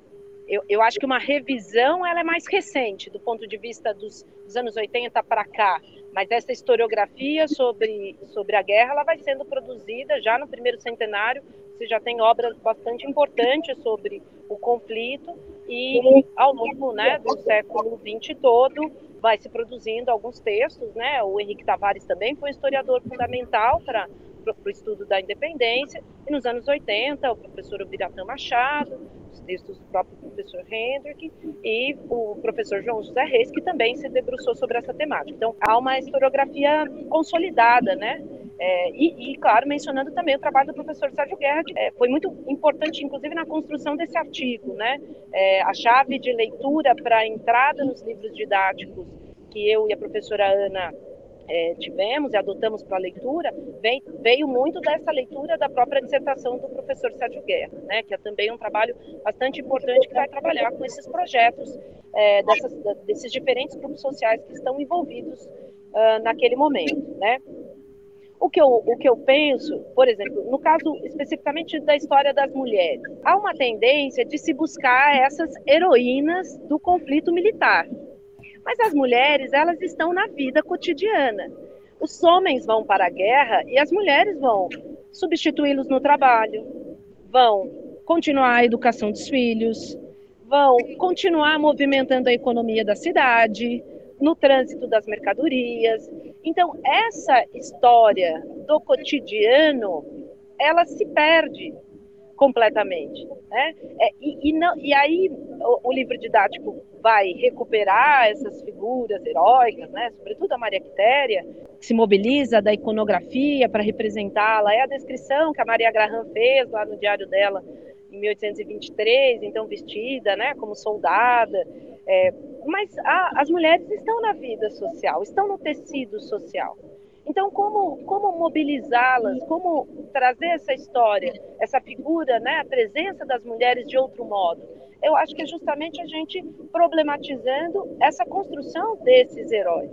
Eu, eu, acho que uma revisão ela é mais recente, do ponto de vista dos, dos anos 80 para cá, mas essa historiografia sobre, sobre a guerra ela vai sendo produzida já no primeiro centenário. Você já tem obras bastante importantes sobre o conflito, e ao longo né, do século XX todo vai se produzindo alguns textos, né? O Henrique Tavares também foi um historiador fundamental para o estudo da independência, e nos anos 80, o professor Ubiratã Machado, os textos do próprio professor Hendrick, e o professor João José Reis, que também se debruçou sobre essa temática. Então, há uma historiografia consolidada, né? É, e, e, claro, mencionando também o trabalho do professor Sérgio Guerra, que é, foi muito importante, inclusive, na construção desse artigo. Né? É, a chave de leitura para a entrada nos livros didáticos que eu e a professora Ana é, tivemos e adotamos para a leitura vem, veio muito dessa leitura da própria dissertação do professor Sérgio Guerra, né, que é também um trabalho bastante importante que vai trabalhar com esses projetos é, dessas, desses diferentes grupos sociais que estão envolvidos uh, naquele momento, né. O que, eu, o que eu penso, por exemplo, no caso especificamente da história das mulheres, há uma tendência de se buscar essas heroínas do conflito militar. Mas as mulheres, elas estão na vida cotidiana. Os homens vão para a guerra e as mulheres vão substituí-los no trabalho, vão continuar a educação dos filhos, vão continuar movimentando a economia da cidade, no trânsito das mercadorias. Então, essa história do cotidiano, ela se perde completamente. Né? É, e, e, não, e aí o, o, livro didático vai recuperar essas figuras heróicas, né? sobretudo a Maria Quitéria, que se mobiliza da iconografia para representá-la. É a descrição que a Maria Graham fez lá no diário dela em 1823, então vestida né, como soldada. É, mas a, as mulheres estão na vida social, estão no tecido social. Então, como, como mobilizá-las, como trazer essa história, essa figura, né, a presença das mulheres de outro modo? Eu acho que é justamente a gente problematizando essa construção desses heróis.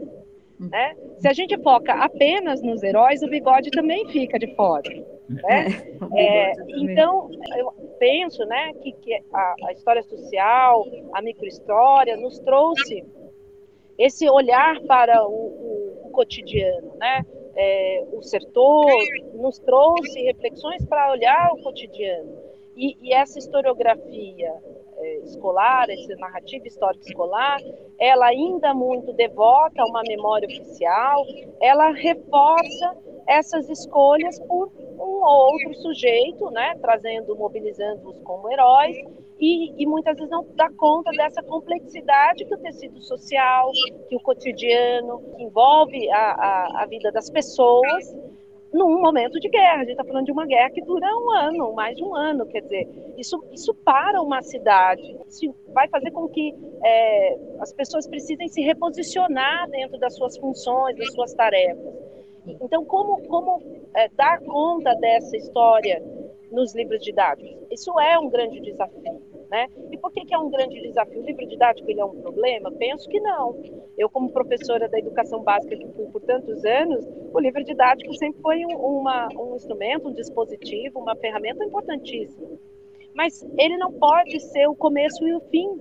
Né? Se a gente foca apenas nos heróis, o bigode também fica de fora. Né? É, então, eu penso né, que, que a, a história social, a microhistória, nos trouxe esse olhar para o, o, o cotidiano, né? É, o setor nos trouxe reflexões para olhar o cotidiano. E, e essa historiografia é, escolar, essa narrativa histórica escolar, ela ainda muito devota a uma memória oficial, ela reforça essas escolhas por um ou outro sujeito, né, trazendo, mobilizando-os como heróis, e, e, muitas vezes não dá conta dessa complexidade que o tecido social, que o cotidiano, que envolve a, a, a vida das pessoas, num momento de guerra. A gente está falando de uma guerra que dura um ano, mais de um ano. Quer dizer, isso, isso para uma cidade. Isso vai fazer com que é, as pessoas precisem se reposicionar dentro das suas funções, das suas tarefas. Então, como, como é, dar conta dessa história nos livros didáticos? Isso é um grande desafio. Né? E por que, que é um grande desafio? O livro didático ele é um problema? Penso que não. Eu, como professora da educação básica que fui por tantos anos, o livro didático sempre foi um, uma, um instrumento, um dispositivo, uma ferramenta importantíssima. Mas ele não pode ser o começo e o fim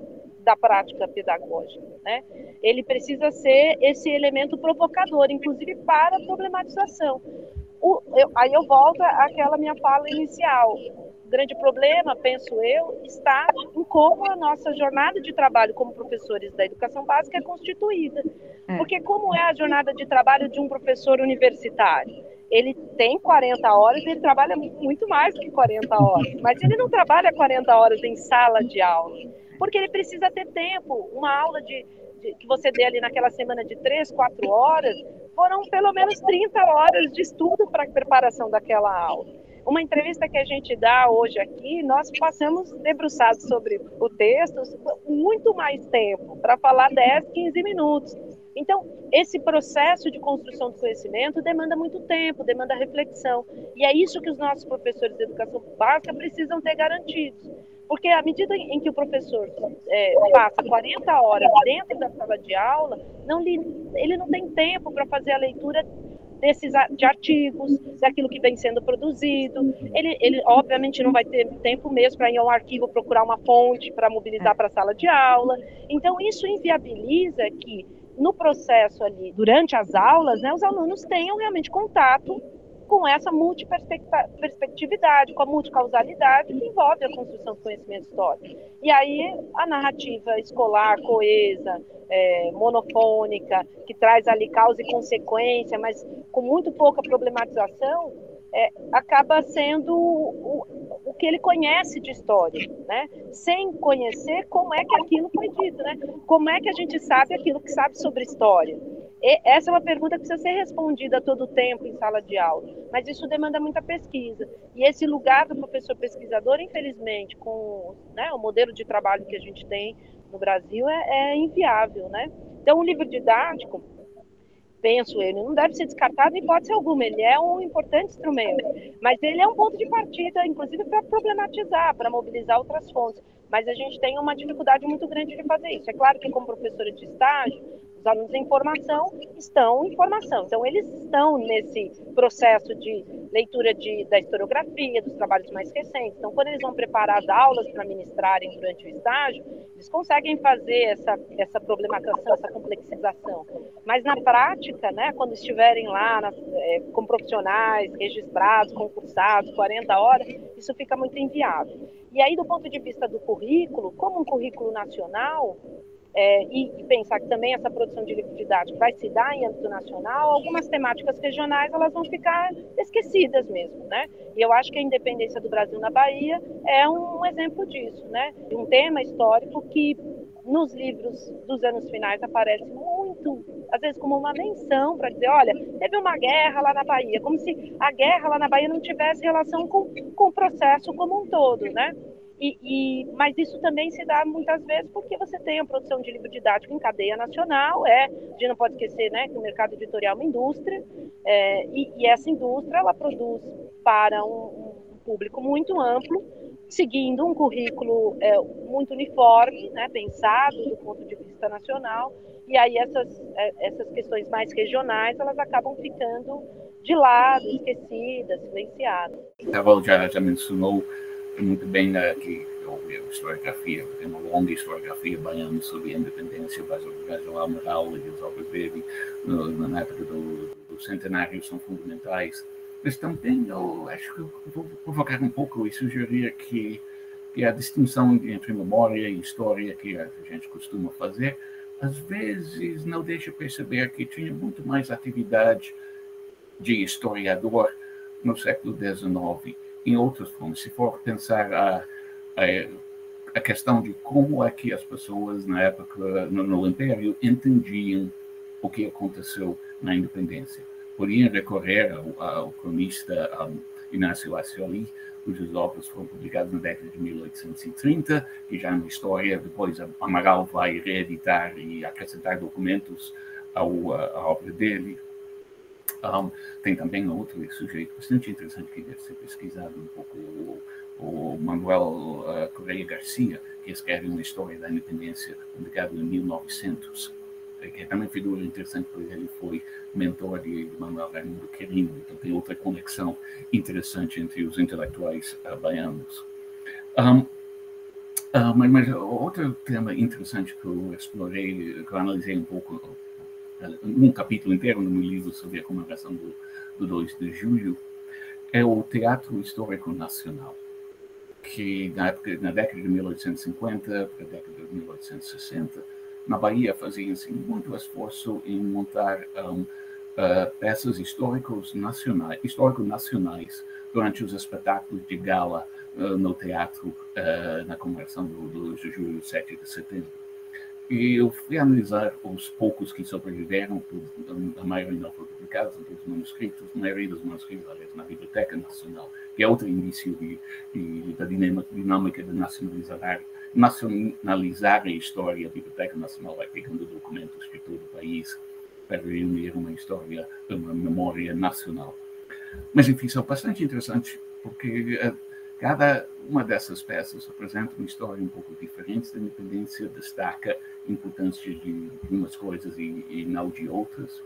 da prática pedagógica. Né? Ele precisa ser esse elemento provocador, inclusive para a problematização. O, eu, aí eu volto àquela minha fala inicial grande problema, penso eu, está em como a nossa jornada de trabalho como professores da educação básica é constituída. É. Porque como é a jornada de trabalho de um professor universitário? Ele tem 40 horas ele trabalha muito mais que 40 horas, mas ele não trabalha 40 horas em sala de aula, porque ele precisa ter tempo. Uma aula de, de que você dê ali naquela semana de 3, 4 horas, foram pelo menos 30 horas de estudo para a preparação daquela aula. Uma entrevista que a gente dá hoje aqui, nós passamos debruçados sobre o texto muito mais tempo, para falar 10, 15 minutos. Então, esse processo de construção do conhecimento demanda muito tempo, demanda reflexão. E é isso que os nossos professores de educação básica precisam ter garantidos. Porque à medida em que o professor é, passa 40 horas dentro da sala de aula, não li, ele não tem tempo para fazer a leitura desses de artigos, daquilo que vem sendo produzido. Ele, ele obviamente não vai ter tempo mesmo para ir ao arquivo procurar uma fonte para mobilizar para a sala de aula. Então isso inviabiliza que no processo ali, durante as aulas, né, os alunos tenham realmente contato com essa multiperspectividade, com a multicausalidade que envolve a construção do conhecimento histórico. E aí a narrativa escolar coesa, é, monofônica, que traz ali causa e consequência, mas com muito pouca problematização, é, acaba sendo o, o, que ele conhece de história, né? Sem conhecer como é que aquilo foi dito, né? Como é que a gente sabe aquilo que sabe sobre história? Essa é uma pergunta que precisa ser respondida todo tempo em sala de aula, mas isso demanda muita pesquisa. E esse lugar do professor pesquisador, infelizmente, com né, o modelo de trabalho que a gente tem no Brasil, é, é inviável, né? Então, o livro didático, penso ele, não deve ser descartado em hipótese alguma, ele é um importante instrumento, mas ele é um ponto de partida, inclusive para problematizar, para mobilizar outras fontes. Mas a gente tem uma dificuldade muito grande de fazer isso. É claro que, como professora de estágio, os alunos em formação estão em formação. Então, eles estão nesse processo de leitura de, da historiografia, dos trabalhos mais recentes. Então, quando eles vão preparar as aulas para ministrarem durante o estágio, eles conseguem fazer essa, essa problematização, essa complexização. Mas, na prática, né, quando estiverem lá na, é, com profissionais registrados, concursados, 40 horas, isso fica muito inviável. E aí, do ponto de vista do currículo, como um currículo nacional, é, e, e, pensar que também essa produção de didático vai se dar em âmbito nacional, algumas temáticas regionais elas vão ficar esquecidas mesmo, né? E eu acho que a independência do Brasil na Bahia é um exemplo disso, né? Um tema histórico que nos livros dos anos finais aparece muito, às vezes como uma menção para dizer, olha, teve uma guerra lá na Bahia, como se a guerra lá na Bahia não tivesse relação com, com o processo como um todo, né? E, e, mas isso também se dá muitas vezes porque você tem a produção de livro didático em cadeia nacional, é, a gente não pode esquecer né, que o mercado editorial é uma indústria, é, e, e, essa indústria ela produz para um, um público muito amplo, seguindo um currículo é, muito uniforme, né, pensado do ponto de vista nacional, e aí essas, é, essas questões mais regionais elas acabam ficando de lado, esquecidas, silenciadas. Carol já, já mencionou muito bem que houve a historiografia, uma longa historiografia baiana sobre a independência, o Brasil Amaral e os Alves Verde, na época do, do, centenário, são fundamentais. Mas também eu acho que eu vou provocar um pouco e sugerir que, que a distinção entre memória e história que a gente costuma fazer, às vezes não deixa perceber que tinha muito mais atividade de historiador no século XIX em outras formas. Se for pensar a, a, a, questão de como é que as pessoas na época no, no Império entendiam o que aconteceu na independência, podiam recorrer ao, cronista um, Inácio Ascioli, cujos obras foram publicadas na década de 1830, e já na história, depois Amaral vai reeditar e acrescentar documentos ao, à obra dele, um, tem também outro sujeito bastante interessante que deve ser pesquisado um pouco, o, o Manuel uh, Correia Garcia, que escreve uma história da independência publicada em 1900, eh, que é também figura interessante porque ele foi mentor de, Manuel Raimundo Querino, então tem outra conexão interessante entre os intelectuais uh, baianos. Um, Uh, mas, mas, outro tema interessante que eu explorei, que eu analisei um pouco um capítulo inteiro no meu livro sobre a comemoração do, do 2 de julho, é o Teatro Histórico Nacional, que na, época, na década de 1850 para a década de 1860, na Bahia fazia-se muito esforço em montar um, uh, peças históricos nacionais, histórico-nacionais durante os espetáculos de gala uh, no teatro uh, na comemoração do, do de julho 7 de setembro. E eu fui analisar os poucos que sobreviveram, a maioria não foram publicados, todos os manuscritos, a maioria dos manuscritos, aliás, na Biblioteca Nacional, que é outro indício de, de, da dinâmica de nacionalizar, nacionalizar a história. A Biblioteca Nacional vai pegando documentos de todo o país para reunir uma história, uma memória nacional. Mas, enfim, são bastante interessantes, porque eh, Cada uma dessas peças apresenta uma história um pouco diferente da independência, destaca a importância de umas coisas e, e não de outras.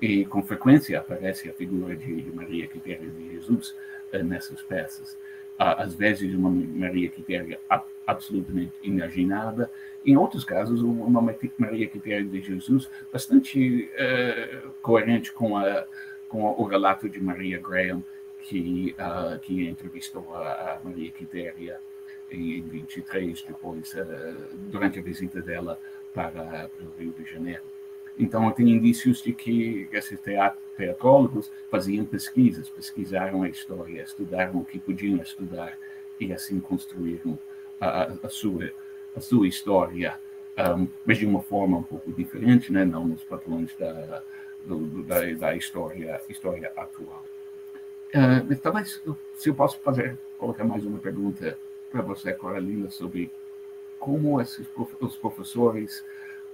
E com frequência aparece a figura de, de Maria Quitéria de Jesus uh, nessas peças. Uh, às vezes uma Maria Quitéria absolutamente imaginada, em outros casos uma Maria Quitéria de Jesus bastante uh, coerente com, a, com o relato de Maria Graham que, uh, que entrevistou a, Maria Quitéria em 23, depois, uh, durante a visita dela para, para, o Rio de Janeiro. Então, tem indícios de que esses teatrólogos faziam pesquisas, pesquisaram a história, estudaram o que podiam estudar e assim construíram a, a sua, a sua história, um, mas de uma forma um pouco diferente, né? não nos padrões da, do, da, da história, história atual. Uh, talvez, se eu posso fazer, colocar mais uma pergunta para você, Carolina, sobre como esses, os professores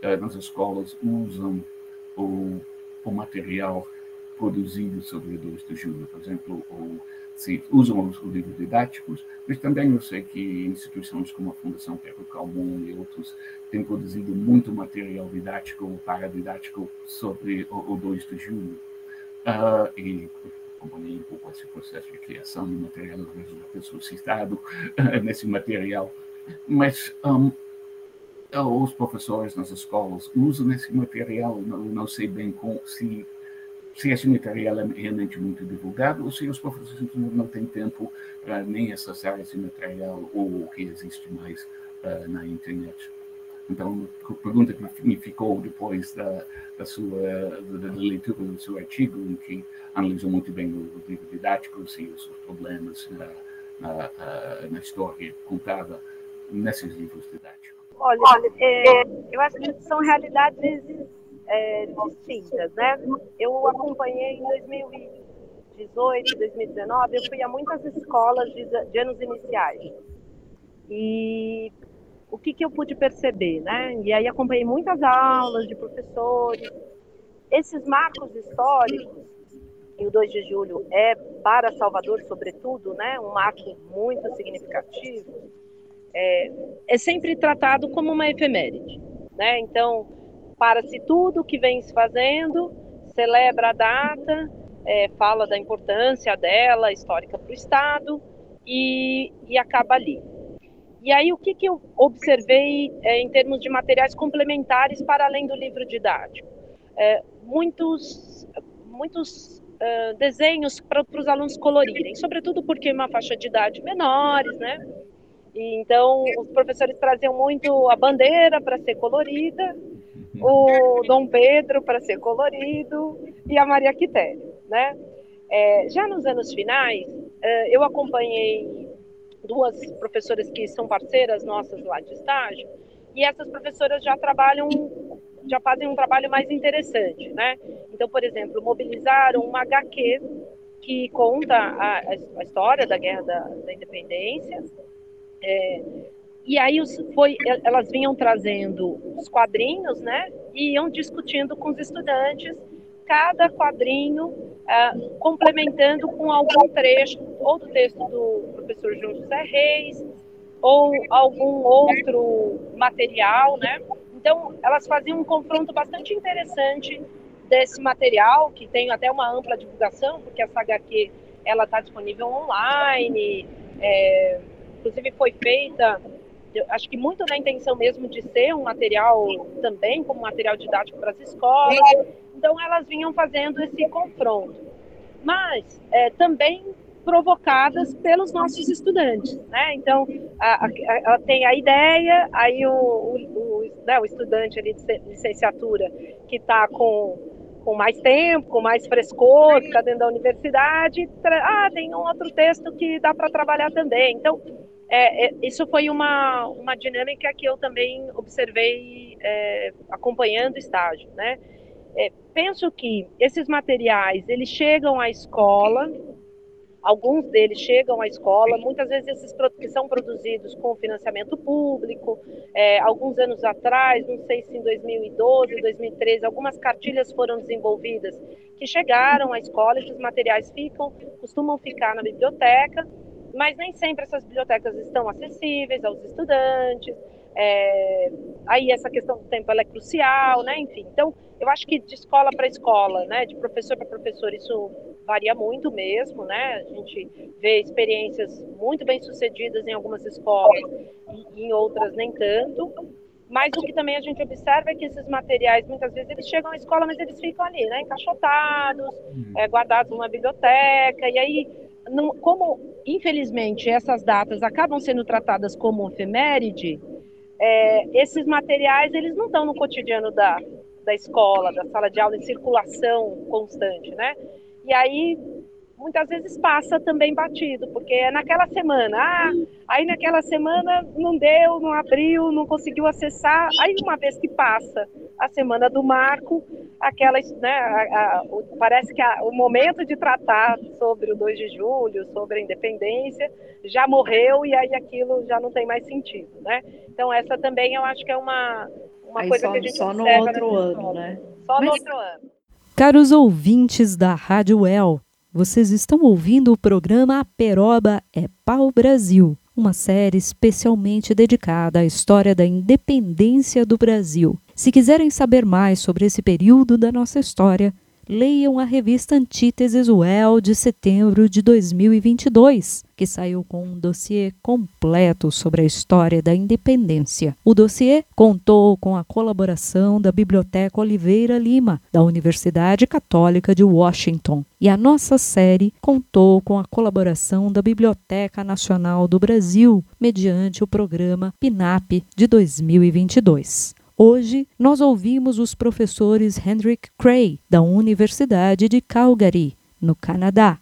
uh, nas escolas usam o, o material produzido sobre o 2 de julho. Por exemplo, o, se usam os livros didáticos, mas também eu sei que instituições como a Fundação Pedro Calmon e outros têm produzido muito material didático ou paradidático sobre o, o 2 de julho. Uh, e acompanhei pouco esse processo de criação de material, às vezes citado nesse material, mas um, os professores nas escolas usam esse material, não, não sei bem com, se, se esse material é realmente muito divulgado ou se os professores não têm tempo para nem acessar esse material ou o que existe mais uh, na internet. Então, a pergunta que me ficou depois da, da sua da, da leitura do seu artigo, em que analisou muito bem os livros didáticos e os problemas na, na, na história contada nesses livros didáticos. Olha, é, eu acho que são realidades é, distintas, né? Eu acompanhei em 2018, 2019, eu fui a muitas escolas de, de anos iniciais. E o que, que eu pude perceber, né? E aí acompanhei muitas aulas de professores. Esses marcos históricos, e o 2 de julho é para Salvador, sobretudo, né? Um marco muito significativo. É, é sempre tratado como uma efeméride, né? Então, para-se tudo o que vem se fazendo, celebra a data, é, fala da importância dela, histórica para o Estado, e, e acaba ali. E aí, o que, que eu observei é, em termos de materiais complementares para além do livro didático? É, muitos muitos uh, desenhos para os alunos colorirem, sobretudo porque é uma faixa de idade menores, né? E, então, os professores traziam muito a bandeira para ser colorida, o Dom Pedro para ser colorido e a Maria Quitéria, né? É, já nos anos finais, é, eu acompanhei duas professoras que são parceiras nossas lá de estágio, e essas professoras já trabalham, já fazem um trabalho mais interessante, né? Então, por exemplo, mobilizaram uma HQ que conta a, a história da Guerra da, da Independência, é, e aí os, foi, elas vinham trazendo os quadrinhos, né? E iam discutindo com os estudantes cada quadrinho, uh, complementando com algum trecho, ou do texto do professor João José Reis, ou algum outro material, né? Então, elas faziam um confronto bastante interessante desse material, que tem até uma ampla divulgação, porque essa HQ ela está disponível online, é, inclusive foi feita acho que muito na intenção mesmo de ser um material também como material didático para as escolas. Então elas vinham fazendo esse confronto, mas é, também provocadas pelos nossos estudantes, né? Então tem a ideia, aí o, o, o, né, o estudante ali de licenciatura que está com com mais tempo, com mais frescor, que está dentro da universidade, ah, tem um outro texto que dá para trabalhar também. Então, é, é, isso foi uma, uma dinâmica que eu também observei é, acompanhando o estágio, né? É, penso que esses materiais, eles chegam à escola, alguns deles chegam à escola, muitas vezes esses que são produzidos com financiamento público, é, alguns anos atrás, não sei se em 2012, 2013, algumas cartilhas foram desenvolvidas que chegaram à escola, esses materiais ficam, costumam ficar na biblioteca, mas nem sempre essas bibliotecas estão acessíveis aos estudantes. É, aí essa questão do tempo é crucial, né? Enfim, então eu acho que de escola para escola, né, de professor para professor, isso varia muito mesmo, né? A gente vê experiências muito bem sucedidas em algumas escolas e em outras nem tanto. Mas o que também a gente observa é que esses materiais, muitas vezes, eles chegam à escola, mas eles ficam ali, né? Encaixotados, uhum. é, guardados numa biblioteca, e aí não, como infelizmente essas datas acabam sendo tratadas como efeméride, é, esses materiais eles não estão no cotidiano da, da escola, da sala de aula em circulação constante, né? E aí muitas vezes passa também batido, porque é naquela semana, ah, aí naquela semana não deu, não abriu, não conseguiu acessar, aí uma vez que passa a semana do marco, aquela, né, a, a, o, parece que a, o momento de tratar sobre o 2 de julho, sobre a independência, já morreu e aí aquilo já não tem mais sentido, né? Então essa também eu acho que é uma, uma aí coisa só, que a gente só no outro ano, né? Só Mas... no outro ano. Caros ouvintes da Rádio El, vocês estão ouvindo o programa Peroba é Pau Brasil, uma série especialmente dedicada à história da independência do Brasil. Se quiserem saber mais sobre esse período da nossa história, leiam a revista Antíteses UEL de setembro de 2022, que saiu com um dossiê completo sobre a história da independência. O dossiê contou com a colaboração da Biblioteca Oliveira Lima, da Universidade Católica de Washington. E a nossa série contou com a colaboração da Biblioteca Nacional do Brasil, mediante o programa PINAP de 2022. Hoje, nós ouvimos os professores Hendrik Cray, da Universidade de Calgary, no Canadá,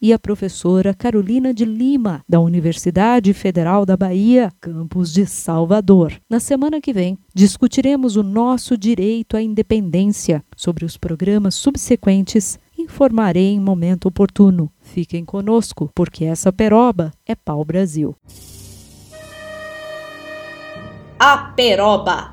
e a professora Carolina de Lima, da Universidade Federal da Bahia, campus de Salvador. Na semana que vem, discutiremos o nosso direito à independência. Sobre os programas subsequentes, informarei em momento oportuno. Fiquem conosco, porque essa peroba é pau Brasil. A peroba